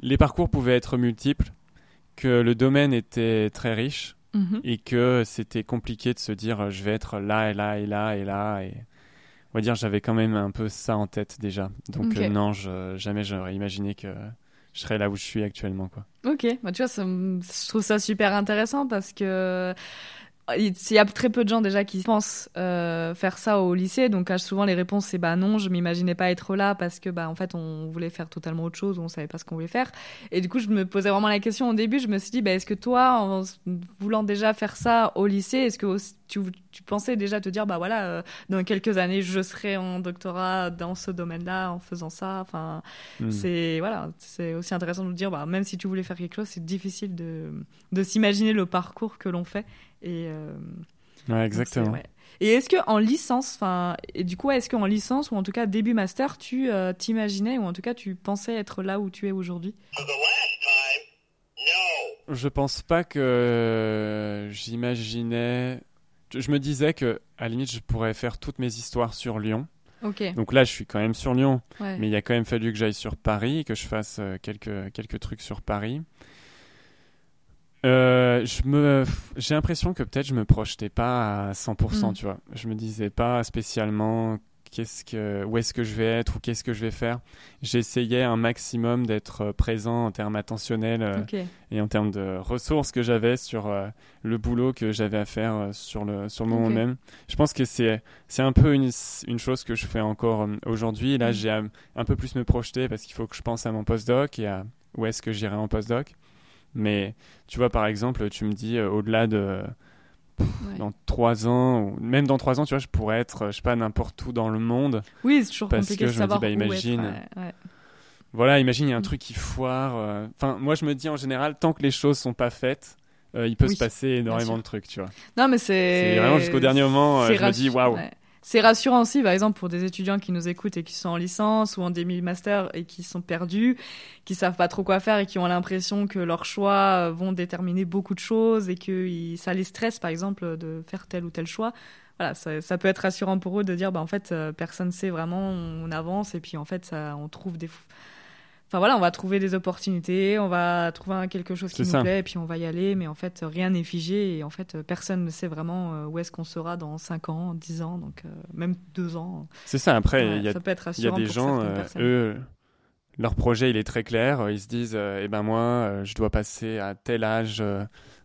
les parcours pouvaient être multiples que le domaine était très riche mhm. et que c'était compliqué de se dire euh, je vais être là et là et là et là et on va dire j'avais quand même un peu ça en tête déjà. Donc euh, non je, jamais j'aurais imaginé que je serais là où je suis actuellement quoi. Ok. Bah, tu vois je trouve ça super intéressant parce que il y a très peu de gens déjà qui pensent euh, faire ça au lycée, donc souvent les réponses c'est bah non, je m'imaginais pas être là parce que bah en fait on voulait faire totalement autre chose, on savait pas ce qu'on voulait faire. Et du coup je me posais vraiment la question au début, je me suis dit bah est-ce que toi en voulant déjà faire ça au lycée, est-ce que tu, tu, pensais déjà te dire bah voilà euh, dans quelques années je serai en doctorat dans ce domaine-là en faisant ça? Enfin hmm. c'est voilà c'est aussi intéressant de dire bah même si tu voulais faire quelque chose c'est difficile de de s'imaginer le parcours que l'on fait et, euh, ouais, exactement. Et est-ce que en licence, enfin, et du coup, est-ce qu'en licence ou en tout cas début master, tu euh, t'imaginais ou en tout cas tu pensais être là où tu es aujourd'hui? Je pense pas que j'imaginais. Je me disais que à la limite, je pourrais faire toutes mes histoires sur Lyon. Okay. Donc là, je suis quand même sur Lyon, mais il a quand même fallu que j'aille sur Paris, que je fasse euh, quelques quelques trucs sur Paris. Euh, je me, j'ai l'impression que peut-être je me projetais pas à 100%, mm. tu vois. Je me disais pas spécialement qu'est-ce que, où est-ce que je vais être ou qu'est-ce que je vais faire. J'essayais un maximum d'être euh, présent en termes attentionnels euh, et en termes de ressources que j'avais sur le boulot que j'avais à faire sur le, sur le moment même. Je pense que c'est, c'est un peu une, une chose que je fais encore aujourd'hui. Là, mm. j'ai un, un peu plus me projeter parce qu'il faut que je pense à mon postdoc et à où est-ce que j'irai en postdoc. Mais tu vois, par exemple, tu me dis euh, au-delà de. Dans trois ans, ou même dans trois ans, tu vois, je pourrais être, je sais pas, n'importe où dans le monde. Oui, c'est toujours parce compliqué que je me dis, bah, imagine. Voilà, imagine, il y a un mm. truc qui foire. Euh, enfin, moi, je me dis en général, tant que les choses sont pas faites, euh, il peut se passer énormément de trucs, tu vois. Non, mais c'est. vraiment jusqu'au dernier moment, je me dis, waouh c'est rassurant aussi, par exemple, pour des étudiants qui nous écoutent et qui sont en licence ou en demi-master et qui sont perdus, qui savent pas trop quoi faire et qui ont l'impression que leurs choix vont déterminer beaucoup de choses et que ça les stresse, par exemple, de faire tel ou tel choix. Voilà, ça, peut être rassurant pour eux de dire, bah, en fait, euh, personne sait vraiment, on avance et puis en fait, ça, on trouve des, Enfin voilà, on va trouver des opportunités, on va trouver quelque chose qui nous plaît et puis on va y aller. Mais en fait, rien n'est figé et en fait, personne ne sait vraiment euh, où est-ce qu'on sera dans 5 ans, 10 ans, donc euh, même 2 ans. C'est ça, après, il y, a, y a des gens, euh, eux, leur projet, il est très clair. Ils se disent, eh ben moi, je dois passer à tel âge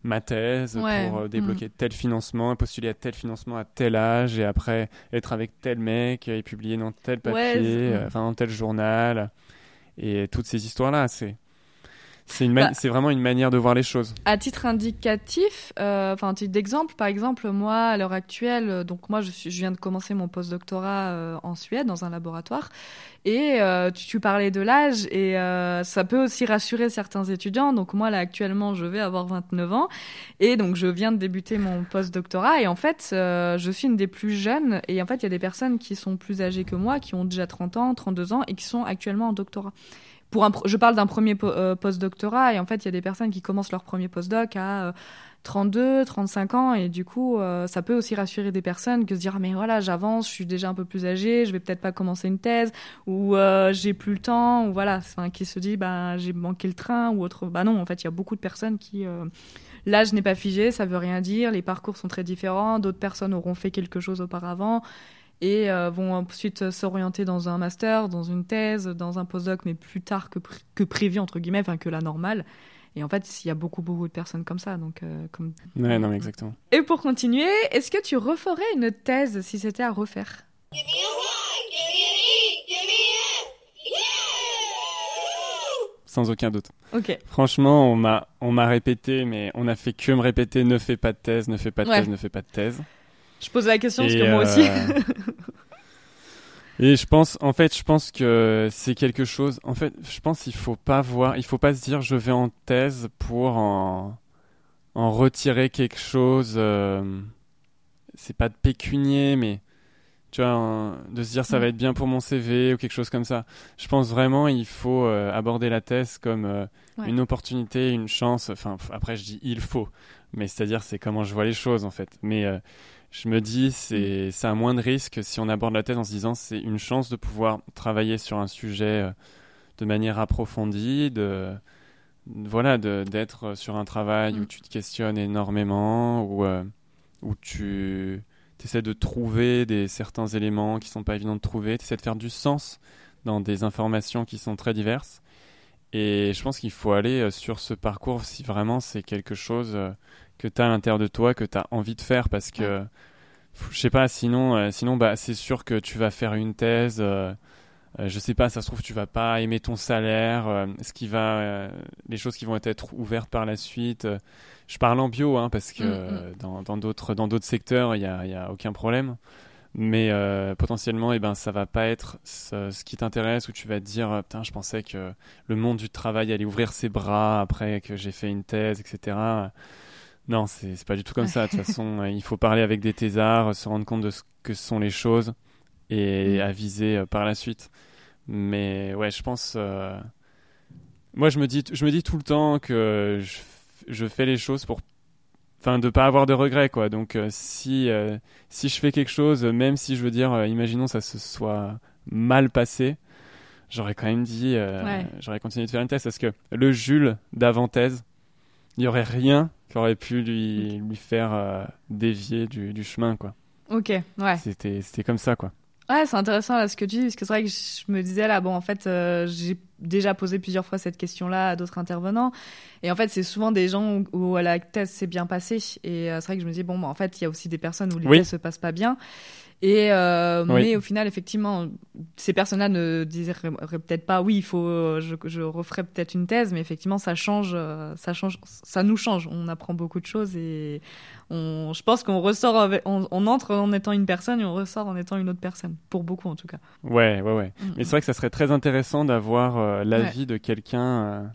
ma thèse pour débloquer mm. tel financement, postuler à tel financement à tel âge et après être avec tel mec et publier dans tel papier, enfin dans tel journal et toutes ces histoires-là. C'est C'est bah, vraiment une manière de voir les choses. À titre indicatif, euh, enfin, titre d'exemple, par exemple, moi, à l'heure actuelle, euh, donc moi, je, suis, je viens de commencer mon postdoctorat euh, en Suède, dans un laboratoire. Et euh, tu, parlais de l'âge, et ça peut aussi rassurer certains étudiants. Donc moi, là, actuellement, je vais avoir 29 ans. Et donc, je viens de débuter mon postdoctorat. Et en fait, je suis une des plus jeunes. Et en fait, il y a des personnes qui sont plus âgées que moi, qui ont déjà 30 ans, 32 ans, et qui sont actuellement en doctorat je parle d'un premier euh, post-doctorat et en fait il y a des personnes qui commencent leur premier post-doc à 32, euh, 35 ans et du coup euh, ça peut aussi rassurer des personnes que se dire ah, mais voilà j'avance, je suis déjà un peu plus âgé, je vais peut-être pas commencer une thèse ou j'ai plus le temps ou voilà, enfin qui se dit bah j'ai manqué le train ou autre. Bah non en fait il y a beaucoup de personnes qui L'âge n'est pas figé, ça veut rien dire, les parcours sont très différents, d'autres personnes auront fait quelque chose auparavant et euh, vont ensuite s'orienter dans un master, dans une thèse, dans un postdoc, mais plus tard que, que prévu, entre guillemets, enfin que la normale. Et en fait, il y a beaucoup, beaucoup de personnes comme ça. Donc, euh, comme... Ouais, non, exactement. Et pour continuer, est-ce que tu referais une thèse si c'était à refaire? Sans aucun doute. Ok. Franchement, on m'a, on m'a répété, mais on a fait que me répéter ne fais pas de thèse, ne fais pas de thèse, ne fais pas de thèse. Je pose la question parce que moi aussi. Euh, et je pense, en fait, je pense que c'est quelque chose. En fait, je pense qu'il faut pas voir, il faut pas se dire je vais en thèse pour en, en retirer quelque chose. Euh, c'est pas de pécunier, mais tu vois, de se dire ça va mm. être bien pour mon CV ou quelque chose comme ça. Je pense vraiment il faut euh, aborder la thèse comme une opportunité, une chance. Enfin, après je dis il faut, mais c'est-à-dire c'est comment je vois les choses en fait. Mais je me dis c'est c'est un moins de risque si on aborde la thèse en se disant c'est une chance de pouvoir travailler sur un sujet euh, de manière approfondie, de voilà d'être sur un travail où mm. tu te questionnes énormément, où, euh, où tu essaies de trouver des, certains éléments qui sont pas évidents de trouver, tu essaies de faire du sens dans des informations qui sont très diverses. Et je pense qu'il faut aller euh, sur ce parcours si vraiment c'est quelque chose que tu as à l'intérieur de toi, que tu as envie de faire parce que, je sais pas, sinon, euh, sinon bah, c'est sûr que tu vas faire une thèse. Euh, euh, je sais pas, ça se trouve, tu vas pas aimer ton salaire, ce qui va, les choses qui vont être ouvertes par la suite. je parle en bio, hein, parce que mm, mm. dans d'autres dans d'autres secteurs, il n'y a, y a aucun problème. Mais potentiellement, et eh ben, ça va pas être ce, ce qui t'intéresse, où tu vas te dire, putain, je pensais que le monde du travail allait ouvrir ses bras après que j'ai fait une thèse, etc. Non, c'est pas du tout comme ça. De toute façon, euh, il faut parler avec des thésards, se rendre compte de ce que sont les choses et mm. aviser euh, par la suite. Mais ouais, je pense. Euh, moi, je me, dis, je me dis tout le temps que je, fais les choses pour. Enfin, de pas avoir de regrets, quoi. Donc, si, si je fais quelque chose, même si je veux dire, imaginons ça se soit mal passé, j'aurais quand même dit. J'aurais continué de faire une thèse. Parce que le Jules d'avant-thèse, il n'y aurait rien qui aurait pu lui, lui faire euh, dévier du, du, chemin, quoi. Ok, ouais. C'était, c'était comme ça, quoi. Ouais, c'est intéressant là ce que tu dis, parce que c'est vrai que je me disais là, bon, en fait, euh, j'ai déjà posé plusieurs fois cette question-là à d'autres intervenants, et en fait, c'est souvent des gens où, la thèse s'est bien passée, et euh, c'est vrai que je me dis, bon, bah, en fait, il y a aussi des personnes où les oui. thèses se passent pas bien, et euh, mais au final, effectivement, ces personnes-là ne diraient peut-être pas, oui, il faut, je, je referai peut-être une thèse, mais effectivement, ça change, euh, ça change, ça nous change. On apprend beaucoup de choses et on, je pense qu'on ressort, on, entre en étant une personne et on ressort en étant une autre personne, pour beaucoup en tout cas. Ouais, ouais, ouais. Mm, mais c'est mm. vrai que ça serait très intéressant d'avoir euh, l'avis de quelqu'un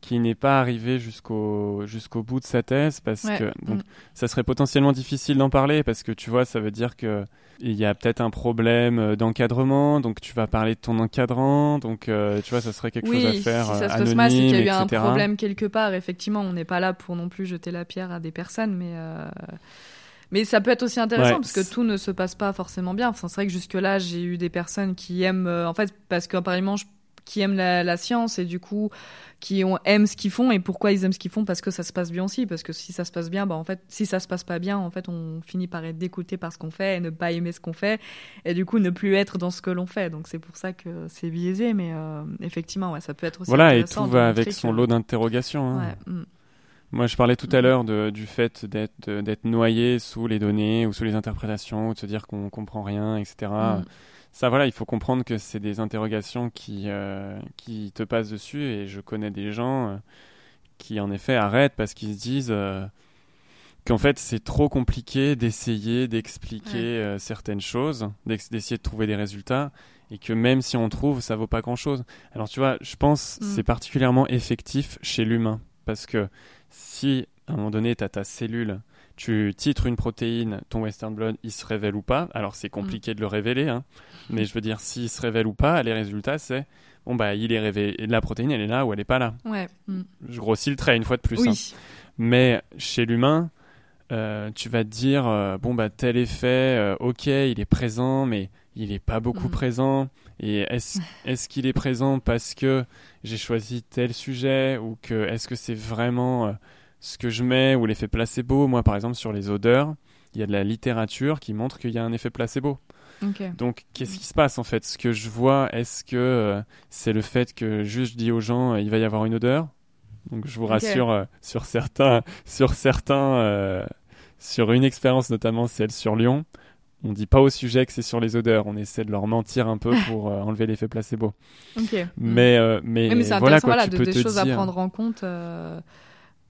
qui n'est pas arrivé jusqu'au jusqu'au bout de sa thèse parce que donc, mm. ça serait potentiellement difficile d'en parler parce que tu vois ça veut dire que il y a peut-être un problème euh, d'encadrement donc tu vas parler de ton encadrant donc euh, tu vois ça serait quelque chose à faire si ça se passe mal c'est qu'il y a eu un problème quelque part effectivement on n'est pas là pour non plus jeter la pierre à des personnes mais euh... Mais ça peut être aussi intéressant parce que tout ne se passe pas forcément bien. Enfin, c'est vrai que jusque-là, j'ai eu des personnes qui aiment, euh, en fait, parce qu'apparemment, qui aiment la, la, science et du coup, qui ont, aiment ce qu'ils font et pourquoi ils aiment ce qu'ils font parce que ça se passe bien aussi parce que si ça se passe bien bah en fait si ça se passe pas bien en fait on finit par être dégoûté par ce qu'on fait et ne pas aimer ce qu'on fait et du coup ne plus être dans ce que l'on fait donc c'est pour ça que c'est biaisé mais euh, effectivement ouais ça peut être aussi voilà et tout va avec son lot d'interrogations hein. ouais, mm. Moi, je parlais tout à Mhm. l'heure du fait d'être d'être noyé sous les données ou sous les interprétations, ou de se dire qu'on comprend rien, etc. Mm. Ça, voilà, il faut comprendre que c'est des interrogations qui, euh, qui te passent dessus. Et je connais des gens euh, qui, en effet, arrêtent parce qu'ils se disent euh, qu'en fait, c'est trop compliqué d'essayer d'expliquer Ouais. certaines choses, d'essayer de trouver des résultats. Et que même si on trouve, ça vaut pas grand-chose. Alors, tu vois, je pense que Mm. c'est particulièrement effectif chez l'humain. Parce que si, à un moment donné, tu as ta cellule tu titres une protéine, ton Western blot, il se révèle ou pas. Alors c'est compliqué de le révéler, hein. Mais je veux dire, s'il se révèle ou pas, les résultats, c'est bon, bah, il est révélé. La protéine, elle est là ou elle est pas là. Ouais. mm. Je grossis le trait une fois de plus. hein. Mais chez l'humain, euh, tu vas te dire, euh, bon, bah, tel effet, euh, ok, il est présent, mais il est pas beaucoup Mhm. présent. Et est-ce est qu'il est présent parce que j'ai choisi tel sujet ou que est-ce que c'est vraiment ce que je mets ou l'effet placebo? Moi, par exemple, sur les odeurs, il y a de la littérature qui montre qu'il y a un effet placebo. Donc, qu'est-ce qui se passe en fait? Ce que je vois, est-ce que euh, c'est le fait que juste je dis aux gens, euh, il va y avoir une odeur? Donc, je vous rassure euh, sur certains, sur certains, sur une expérience notamment celle sur Lyon. On dit pas au sujet que c'est sur les odeurs. On essaie de leur mentir un peu pour euh, enlever l'effet placebo. Mais, euh, mais, mais c'est voilà quoi, voilà, tu de, peux des te choses dire. à prendre en compte euh,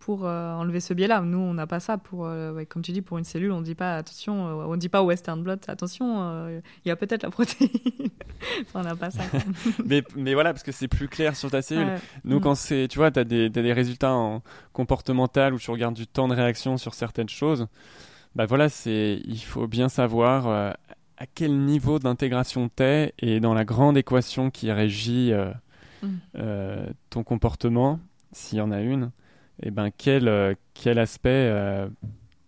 pour euh, enlever ce biais-là. Nous, on n'a pas ça pour, euh, ouais, comme tu dis, pour une cellule, on dit pas attention, euh, on dit pas au Western blot attention, il y a peut-être la protéine. on n'a pas ça. mais, mais voilà, parce que c'est plus clair sur ta cellule. Ouais. Nous, Mm. quand c'est, tu vois, tu as des, t'as des résultats en comportemental où tu regardes du temps de réaction sur certaines choses, bah voilà, c'est, il faut bien savoir à quel niveau d'intégration t'es et dans la grande équation qui régit euh, Mm. euh, ton comportement, s'il y en a une, et ben quel, euh, quel aspect euh,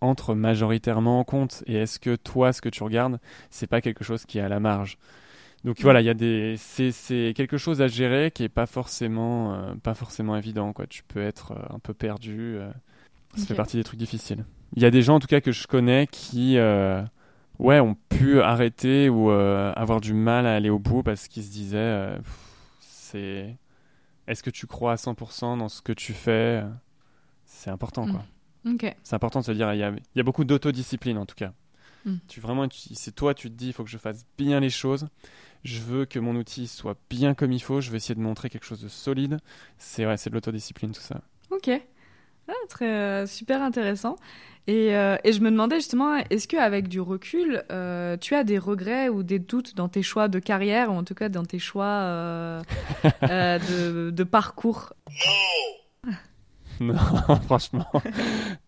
entre majoritairement en compte et est-ce que toi, ce que tu regardes, c'est pas quelque chose qui est à la marge? Donc Mm. voilà, il y a des, c'est, c'est quelque chose à gérer qui est pas forcément, euh, pas forcément évident quoi. Tu peux être euh, un peu perdu. euh, ça fait partie des trucs difficiles. Il y a des gens en tout cas que je connais qui, ouais, ont pu arrêter ou avoir du mal à aller au bout parce qu'ils se disaient, c'est, est-ce que tu crois à 100% dans ce que tu fais? C'est important quoi. Ok. C'est important de se dire, il y a, il y a beaucoup d'autodiscipline en tout cas. Mm. Tu vraiment, tu- c'est toi, tu te dis, il faut que je fasse bien les choses. Je veux que mon outil soit bien comme il faut. Je veux essayer de montrer quelque chose de solide. C'est ouais, c'est de l'autodiscipline tout ça. Ok. Ah, très euh, super intéressant. Et, euh, et je me demandais justement, est-ce qu'avec du recul, euh, tu as des regrets ou des doutes dans tes choix de carrière, ou en tout cas dans tes choix euh, euh, de, de parcours? Non, franchement,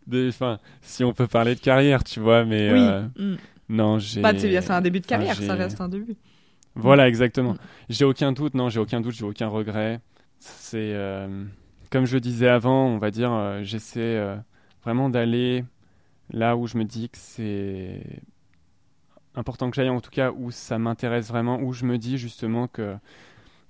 des, si on peut parler de carrière, tu vois, mais Oui. euh, Mm. non, j'ai. Bah, c'est c'est un début de carrière, ça reste un début. Voilà, exactement. Mm. J'ai aucun doute, non, j'ai aucun doute, j'ai aucun regret. C'est euh, comme je disais avant, on va dire, euh, j'essaie vraiment d'aller là où je me dis que c'est important que j'aille, en tout cas où ça m'intéresse vraiment, où je me dis justement que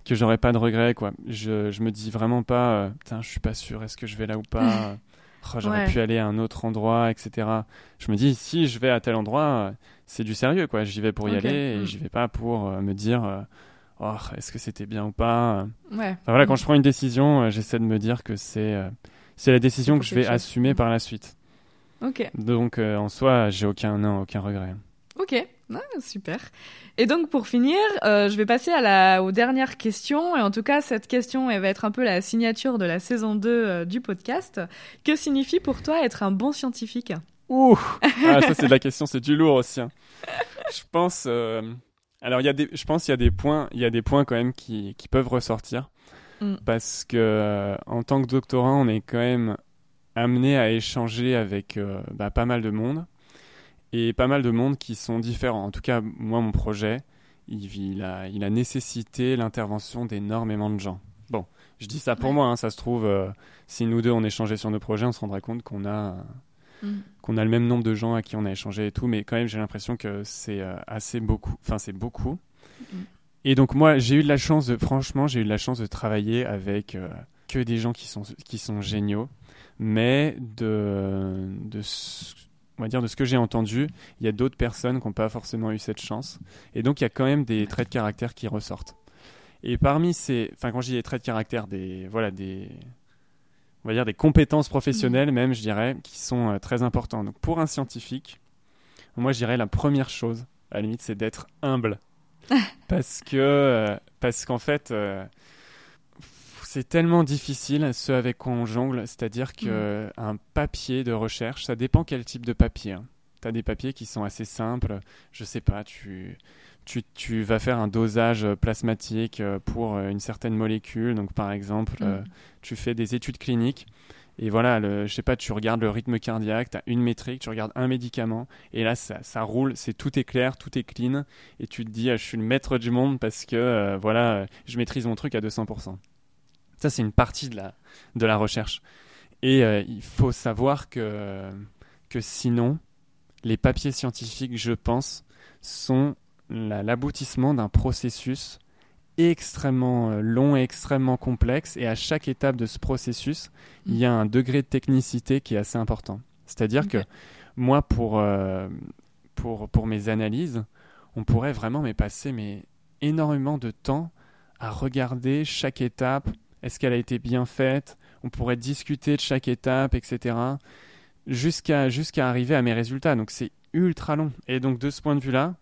que j'aurai pas de regrets, quoi. Je, je me dis vraiment pas, euh, putain, je suis pas sûr, est-ce que je vais là ou pas Oh, J'aurais Ouais. pu aller à un autre endroit, etc. Je me dis, si je vais à tel endroit, euh, c'est du sérieux, quoi. J'y vais pour y aller et Mm. j'y vais pas pour euh, me dire, euh, oh, est-ce que c'était bien ou pas Ouais. Enfin, voilà, quand je prends une décision, euh, j'essaie de me dire que c'est euh, c'est la décision que je vais chose. assumer Mm. par la suite. Ok. Donc, euh, en soi, j'ai aucun, non, aucun regret. Ok, Ah, super. Et donc pour finir, euh, je vais passer à la, aux dernières questions. Et en tout cas, cette question, elle va être un peu la signature de la saison 2 euh, du podcast. Que signifie pour toi être un bon scientifique Ouh ah, Ça, c'est de la question, c'est du lourd aussi. hein. Je pense. euh, Alors, y a des, je pense qu'il y a des points, y a des points quand même qui, qui peuvent ressortir. Mm. Parce que, en tant que doctorant, on est quand même amené à échanger avec bah, pas mal de monde. Et pas mal de monde qui sont différents. En tout cas, moi, mon projet, il, il a, il a nécessité l'intervention d'énormément de gens. Bon, je dis ça pour Ouais. moi, hein, ça se trouve, euh, si nous deux on échangeait sur nos projets, on se rendrait compte qu'on a Mm. qu'on a le même nombre de gens à qui on a échangé et tout, mais quand même j'ai l'impression que c'est euh, assez beaucoup, enfin c'est beaucoup. Mm. Et donc moi j'ai eu de la chance, de, franchement j'ai eu de la chance de travailler avec euh, que des gens qui sont, qui sont géniaux, mais de, on va dire de ce que j'ai entendu, il y a d'autres personnes qui n'ont pas forcément eu cette chance, et donc il y a quand même des traits de caractère qui ressortent. Et parmi ces, enfin quand je dis des traits de caractère, des voilà des on va dire des compétences professionnelles même, je dirais, qui sont euh, très importantes. Donc pour un scientifique, moi je dirais la première chose, à la limite, c'est d'être humble. parce que euh, parce qu'en fait euh, c'est tellement difficile ce avec quoi on jongle, c'est-à-dire que mm. un papier de recherche, ça dépend quel type de papier. Hein. Tu as des papiers qui sont assez simples, je sais pas, tu tu, tu, vas faire un dosage plasmatique pour une certaine molécule. Donc, par exemple, mm. tu fais des études cliniques et voilà, le, je sais pas, tu regardes le rythme cardiaque, tu as une métrique, tu regardes un médicament, et là, ça, ça roule, c'est tout est clair, tout est clean, et tu te dis, ah, je suis le maître du monde parce que, euh, voilà, je maîtrise mon truc à 200%. Ça, c'est une partie de la, de la recherche. Et euh, il faut savoir que, que sinon, les papiers scientifiques, je pense, sont l'aboutissement d'un processus extrêmement euh, long et extrêmement complexe et à chaque étape de ce processus, il y a un degré de technicité qui est assez important. C'est-à-dire que moi, pour, euh, pour, pour mes analyses, on pourrait vraiment mais passer mais, énormément de temps à regarder chaque étape. Est-ce qu'elle a été bien faite? On pourrait discuter de chaque étape, etc. Jusqu'à arriver à mes résultats. Donc c'est ultra long. Et donc de ce point de vue-là,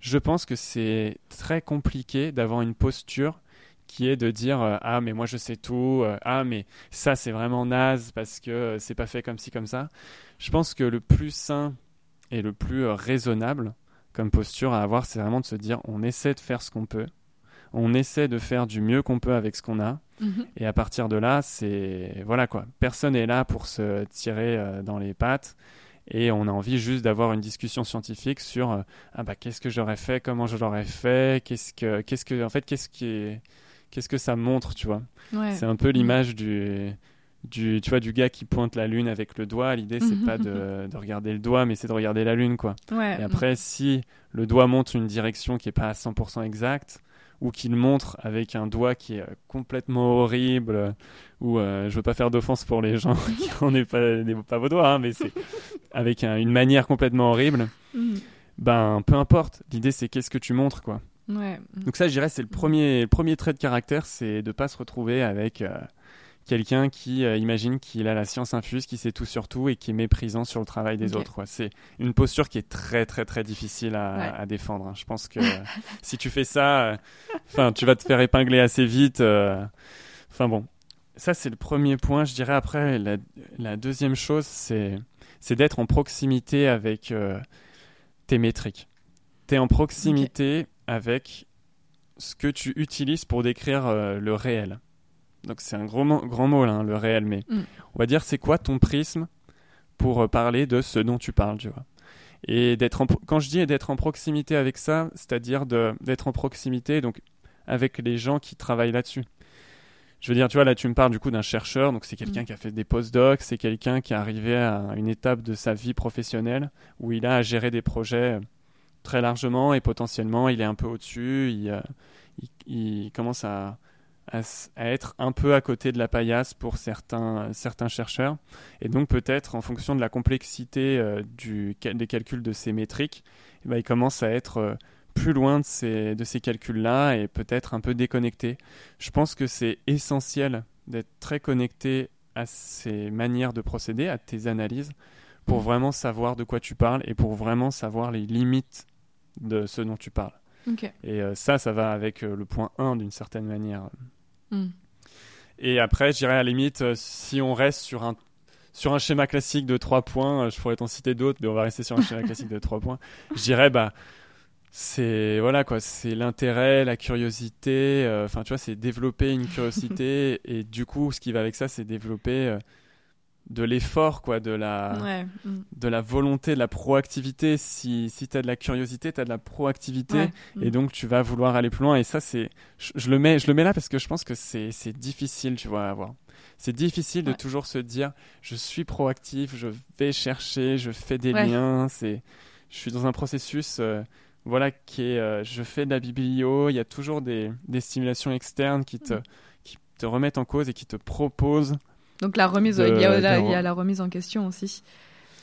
je pense que c'est très compliqué d'avoir une posture qui est de dire euh, ah mais moi je sais tout euh, ah mais ça c'est vraiment naze parce que euh, c'est pas fait comme ci comme ça je pense que le plus sain et le plus raisonnable comme posture à avoir c'est vraiment de se dire on essaie de faire ce qu'on peut on essaie de faire du mieux qu'on peut avec ce qu'on a mhm. et à partir de là c'est voilà quoi personne est là pour se tirer dans les pattes et on a envie juste d'avoir une discussion scientifique sur euh, ah bah qu'est-ce que j'aurais fait, comment je l'aurais fait, qu'est-ce que qu'est-ce que en fait qu'est-ce qui qu'est-ce que ça montre, tu vois? C'est un peu mm. l'image du du tu vois du gars qui pointe la lune avec le doigt. L'idée c'est pas de, de, regarder le doigt, mais c'est de regarder la lune quoi. Et après si le doigt montre une direction qui est pas à 100% exacte, ou qu'il montre avec un doigt qui est euh, complètement horrible, ou euh, je veux pas faire d'offense pour les gens qui n'en est pas, pas vos doigts, hein, mais c'est avec une manière complètement horrible, mm. ben peu importe. L'idée c'est qu'est-ce que tu montres quoi. Ouais. Donc ça, je dirais, c'est le premier, premier trait de caractère, c'est de pas se retrouver avec euh, quelqu'un qui euh, imagine qu'il a la science infuse, qui sait tout sur tout et qui est méprisant sur le travail des autres. C'est une posture qui est très très très difficile à, défendre. Hein. Je pense que si tu fais ça, euh, enfin, tu vas te faire épingler assez vite. Euh. Enfin bon, ça c'est le premier point. Je dirais après la, deuxième chose, c'est c'est d'être en proximité avec tes métriques. Tu es en proximité avec ce que tu utilises pour décrire le réel. Donc c'est un gros grand mot là, hein, le réel, mais mm. on va dire c'est quoi ton prisme pour euh, parler de ce dont tu parles, tu vois? Et d'être quand je dis d'être en proximité avec ça, c'est-à-dire d'être en proximité donc avec les gens qui travaillent là-dessus. Je veux dire, tu vois, là, tu me parles du coup d'un chercheur, donc c'est quelqu'un mm. qui a fait des post-docs, c'est quelqu'un qui est arrivé à une étape de sa vie professionnelle où il a à gérer des projets euh, très largement et potentiellement il est un peu au-dessus, il, euh, il, commence à, à, être un peu à côté de la paillasse pour certains, chercheurs. Et donc peut-être en fonction de la complexité euh, des calculs de ces métriques, eh ben, il commence à être euh, plus loin de ces, de ces calculs-là et peut-être un peu déconnecté. Je pense que c'est essentiel d'être très connecté à ces manières de procéder, à tes analyses, pour vraiment savoir de quoi tu parles et pour vraiment savoir les limites de ce dont tu parles. Et euh, ça, ça va avec le point 1 d'une certaine manière. Hmm. Et après, je dirais à la limite, euh, si on reste sur un, sur un schéma classique de 3 points, euh, je pourrais t'en citer d'autres, mais on va rester sur un schéma classique de 3 points. Je dirais, bah, c'est voilà quoi, c'est l'intérêt, la curiosité. Euh, enfin, tu vois, c'est développer une curiosité et du coup, ce qui va avec ça, c'est développer de l'effort, quoi, de la, mm. de la volonté, de la proactivité. Si, si tu as de la curiosité, tu as de la proactivité et mm. donc tu vas vouloir aller plus loin. Et ça, c'est, je, le mets, je le mets là parce que je pense que c'est, difficile, tu vois, à avoir. C'est difficile de toujours se dire, je suis proactif, je vais chercher, je fais des liens. C'est, je suis dans un processus, euh, voilà, qui est, euh, je fais de la biblio. Il y a toujours des, des stimulations externes qui te, mm. qui te remettent en cause et qui te proposent donc la remise, il, y a, la, remise en question aussi.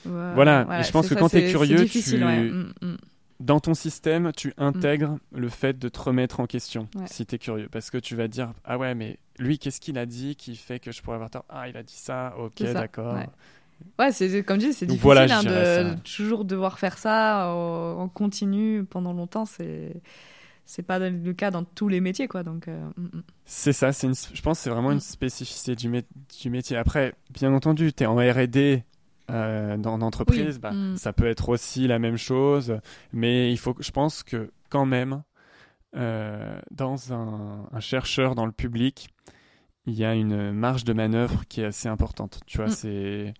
voilà, et je pense que quand tu es curieux, tu... Mm, mm. dans ton système, tu intègres le fait de te remettre en question Ouais. si tu es curieux. Parce que tu vas dire Ah ouais, mais lui, qu'est-ce qu'il a dit qui fait que je pourrais avoir tort? Ah, il a dit ça, ok, d'accord. ouais. Ouais, c'est c'est- comme je dis, c'est difficile voilà, hein, de ça. toujours devoir faire ça en continu pendant longtemps. C'est c'est pas le cas dans tous les métiers, quoi. Donc, euh, mm, mm. C'est ça, c'est je pense que c'est vraiment Mm. une spécificité du, mé- du métier. Après, bien entendu, tu es en RD euh, dans l'entreprise, Oui. bah, Mm. ça peut être aussi la même chose, mais il faut, je pense que quand même, euh, dans un, un chercheur dans le public, il y a une marge de manœuvre qui est assez importante. Tu vois, Mm. c'est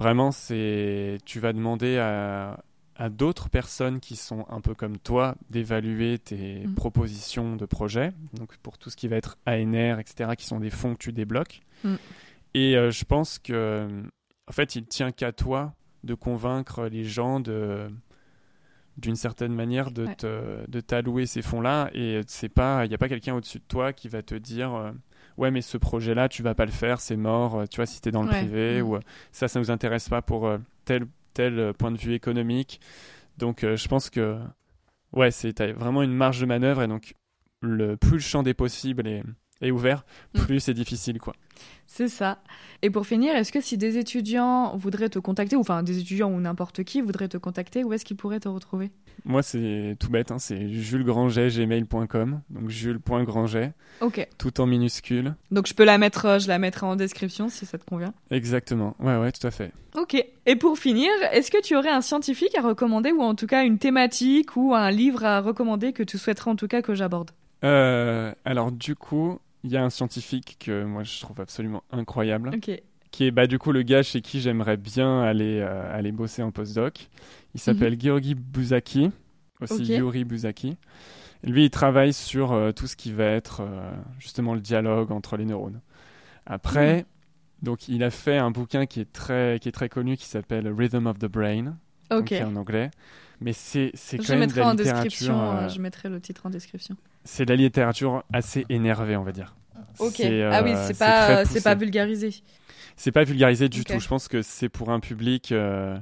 vraiment, c'est, tu vas demander à, à d'autres personnes qui sont un peu comme toi d'évaluer tes Mm. propositions de projet, donc pour tout ce qui va être ANR, etc., qui sont des fonds que tu débloques. Mm. Et euh, je pense que, en fait, il tient qu'à toi de convaincre les gens de d'une certaine manière de Ouais. te- de t'allouer ces fonds-là et c'est pas il n'y a pas quelqu'un au-dessus de toi qui va te dire euh, ouais mais ce projet-là tu vas pas le faire c'est mort euh, tu vois si tu es dans le Ouais. privé Mm. ou ça ça nous intéresse pas pour euh, tel tel euh, point de vue économique donc euh, je pense que ouais c'est vraiment une marge de manœuvre et donc le plus le champ des possibles est, est ouvert Mm. plus c'est difficile quoi c'est ça. Et pour finir, est-ce que si des étudiants voudraient te contacter, ou enfin des étudiants ou n'importe qui voudraient te contacter, où est-ce qu'ils pourraient te retrouver? Moi c'est tout bête hein, c'est julesgranget.gmail.com donc jules.granget Ok. tout en minuscule Donc je peux la mettre, euh, je la mettrai en description si ça te convient. exactement ouais ouais tout à fait Ok. Et pour finir, est-ce que tu aurais un scientifique à recommander ou en tout cas une thématique ou un livre à recommander que tu souhaiterais en tout cas que j'aborde? Euh, alors du coup, il y a un scientifique que moi je trouve absolument incroyable, Ok. Qui est bah du coup le gars chez qui j'aimerais bien aller euh, aller bosser en postdoc. Il s'appelle Georgi Buzaki, aussi. Yuri Buzaki. Et lui, il travaille sur euh, tout ce qui va être euh, justement le dialogue entre les neurones. Après, donc il a fait un bouquin qui est très qui est très connu qui s'appelle Rhythm of the Brain, donc Ok. qui est en anglais. Mais c'est quand Je même de mettrai la en littérature. description. euh, je mettrai le titre en description. c'est de la littérature assez énervée, on va dire. Ok. Ah oui, c'est pas, c'est pas vulgarisé. C'est pas vulgarisé du tout. Je pense que c'est pour un public, euh,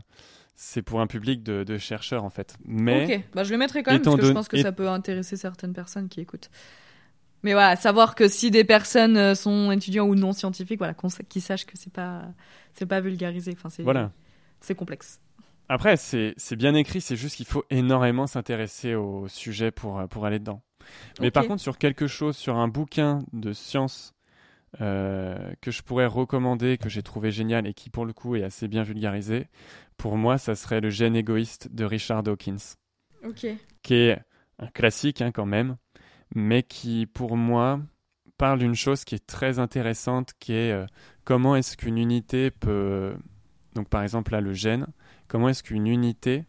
c'est pour un public de, de chercheurs en fait. Mais Ok. Bah je le mettrai quand même parce que je pense que et- ça peut intéresser certaines personnes qui écoutent. Mais voilà, savoir que si des personnes euh, sont étudiants ou non scientifiques, voilà, qu'ils sachent que c'est pas, c'est pas vulgarisé. Enfin, c'est, voilà. c'est complexe. Après, c'est bien écrit. C'est juste qu'il faut énormément s'intéresser au sujet pour pour aller dedans. Mais par contre, sur quelque chose, sur un bouquin de science euh, que je pourrais recommander, que j'ai trouvé génial et qui pour le coup est assez bien vulgarisé, pour moi, ça serait le gène égoïste de Richard Dawkins. Ok. qui est un classique hein, quand même, mais qui pour moi parle d'une chose qui est très intéressante, qui est euh, comment est-ce qu'une unité peut, donc par exemple là le gène, comment est-ce qu'une unité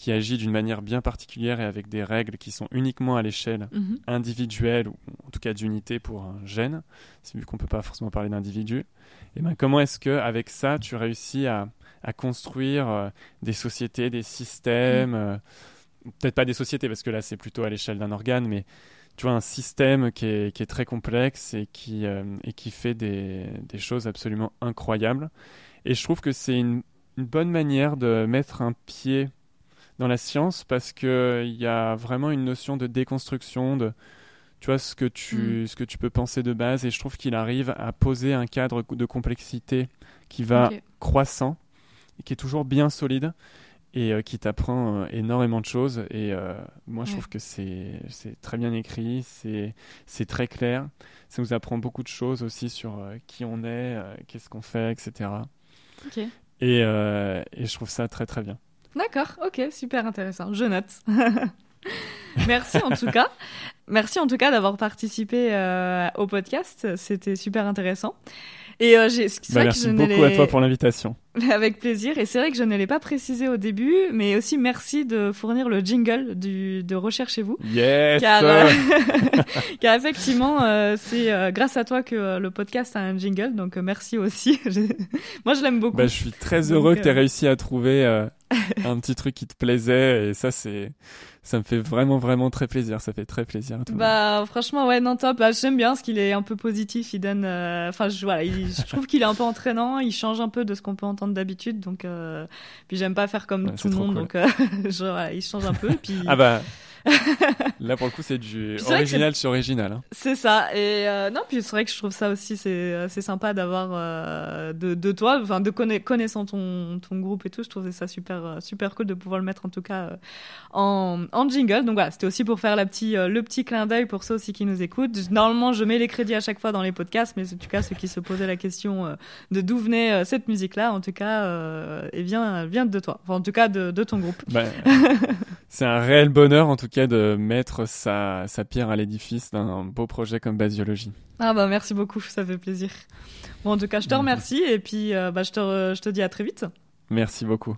qui agit d'une manière bien particulière et avec des règles qui sont uniquement à l'échelle Mhm. individuelle ou en tout cas d'unité pour un gène, vu qu'on peut pas forcément parler d'individu, et ben comment est-ce que avec ça tu réussis à, à construire euh, des sociétés, des systèmes, euh, peut-être pas des sociétés parce que là c'est plutôt à l'échelle d'un organe, mais tu vois un système qui est, qui est très complexe et qui, euh, et qui fait des, des choses absolument incroyables. Et je trouve que c'est une, une bonne manière de mettre un pied dans la science parce que il y a vraiment une notion de déconstruction de tu vois ce que tu ce que tu peux penser de base. Et je trouve qu'il arrive à poser un cadre de complexité qui va croissant et qui est toujours bien solide et euh, qui t'apprend euh, énormément de choses. Et euh, moi je Ouais. trouve que c'est très bien écrit c'est c'est très clair. Ça nous apprend beaucoup de choses aussi sur euh, qui on est euh, qu'est-ce qu'on fait etc et, euh, et je trouve ça très très bien D'accord, ok, super intéressant. Je note. Merci en tout cas. Merci en tout cas d'avoir participé euh, au podcast. C'était super intéressant. Et euh, j'ai- Bah, merci beaucoup à toi pour l'invitation Avec plaisir. Et c'est vrai que je ne l'ai pas précisé au début, mais aussi merci de fournir le jingle du, de Recherchez-vous. yes Car, euh, car effectivement, euh, c'est euh, grâce à toi que le podcast a un jingle, donc merci aussi. Moi, je l'aime beaucoup. Bah, je suis très Donc, heureux que tu aies réussi à trouver un petit truc qui te plaisait et ça c'est ça me fait vraiment vraiment très plaisir ça fait très plaisir à tout le monde. Bah franchement ouais non top Bah, j'aime bien parce qu'il est un peu positif il donne euh, enfin je voilà il- je trouve qu'il est un peu entraînant il change un peu de ce qu'on peut entendre d'habitude. Donc, puis j'aime pas faire comme tout le monde, donc je, il change un peu. Puis... ah bah. Là, pour le coup, c'est du original sur original. Hein. C'est ça. Et euh, non, puis c'est vrai que je trouve ça aussi, c'est sympa d'avoir euh, de, de, toi, enfin, de connaissant ton, ton groupe et tout. Je trouvais ça super, euh, super cool de pouvoir le mettre en tout cas en, en jingle. Donc voilà, c'était aussi pour faire la petit, le petit clin d'œil pour ceux aussi qui nous écoutent. Normalement, je mets les crédits à chaque fois dans les podcasts, mais en tout cas, ceux qui se posaient la question de d'où venait cette musique-là, en tout cas, et vient, vient de toi. Enfin, en tout cas, de, de ton groupe. Bah, c'est un réel bonheur, en tout cas, de mettre sa, sa pierre à l'édifice d'un beau projet comme Basiologie. Ah bah merci beaucoup, ça fait plaisir. Bon, en tout cas, je te remercie et puis euh, bah, je, te, je te dis à très vite. Merci beaucoup.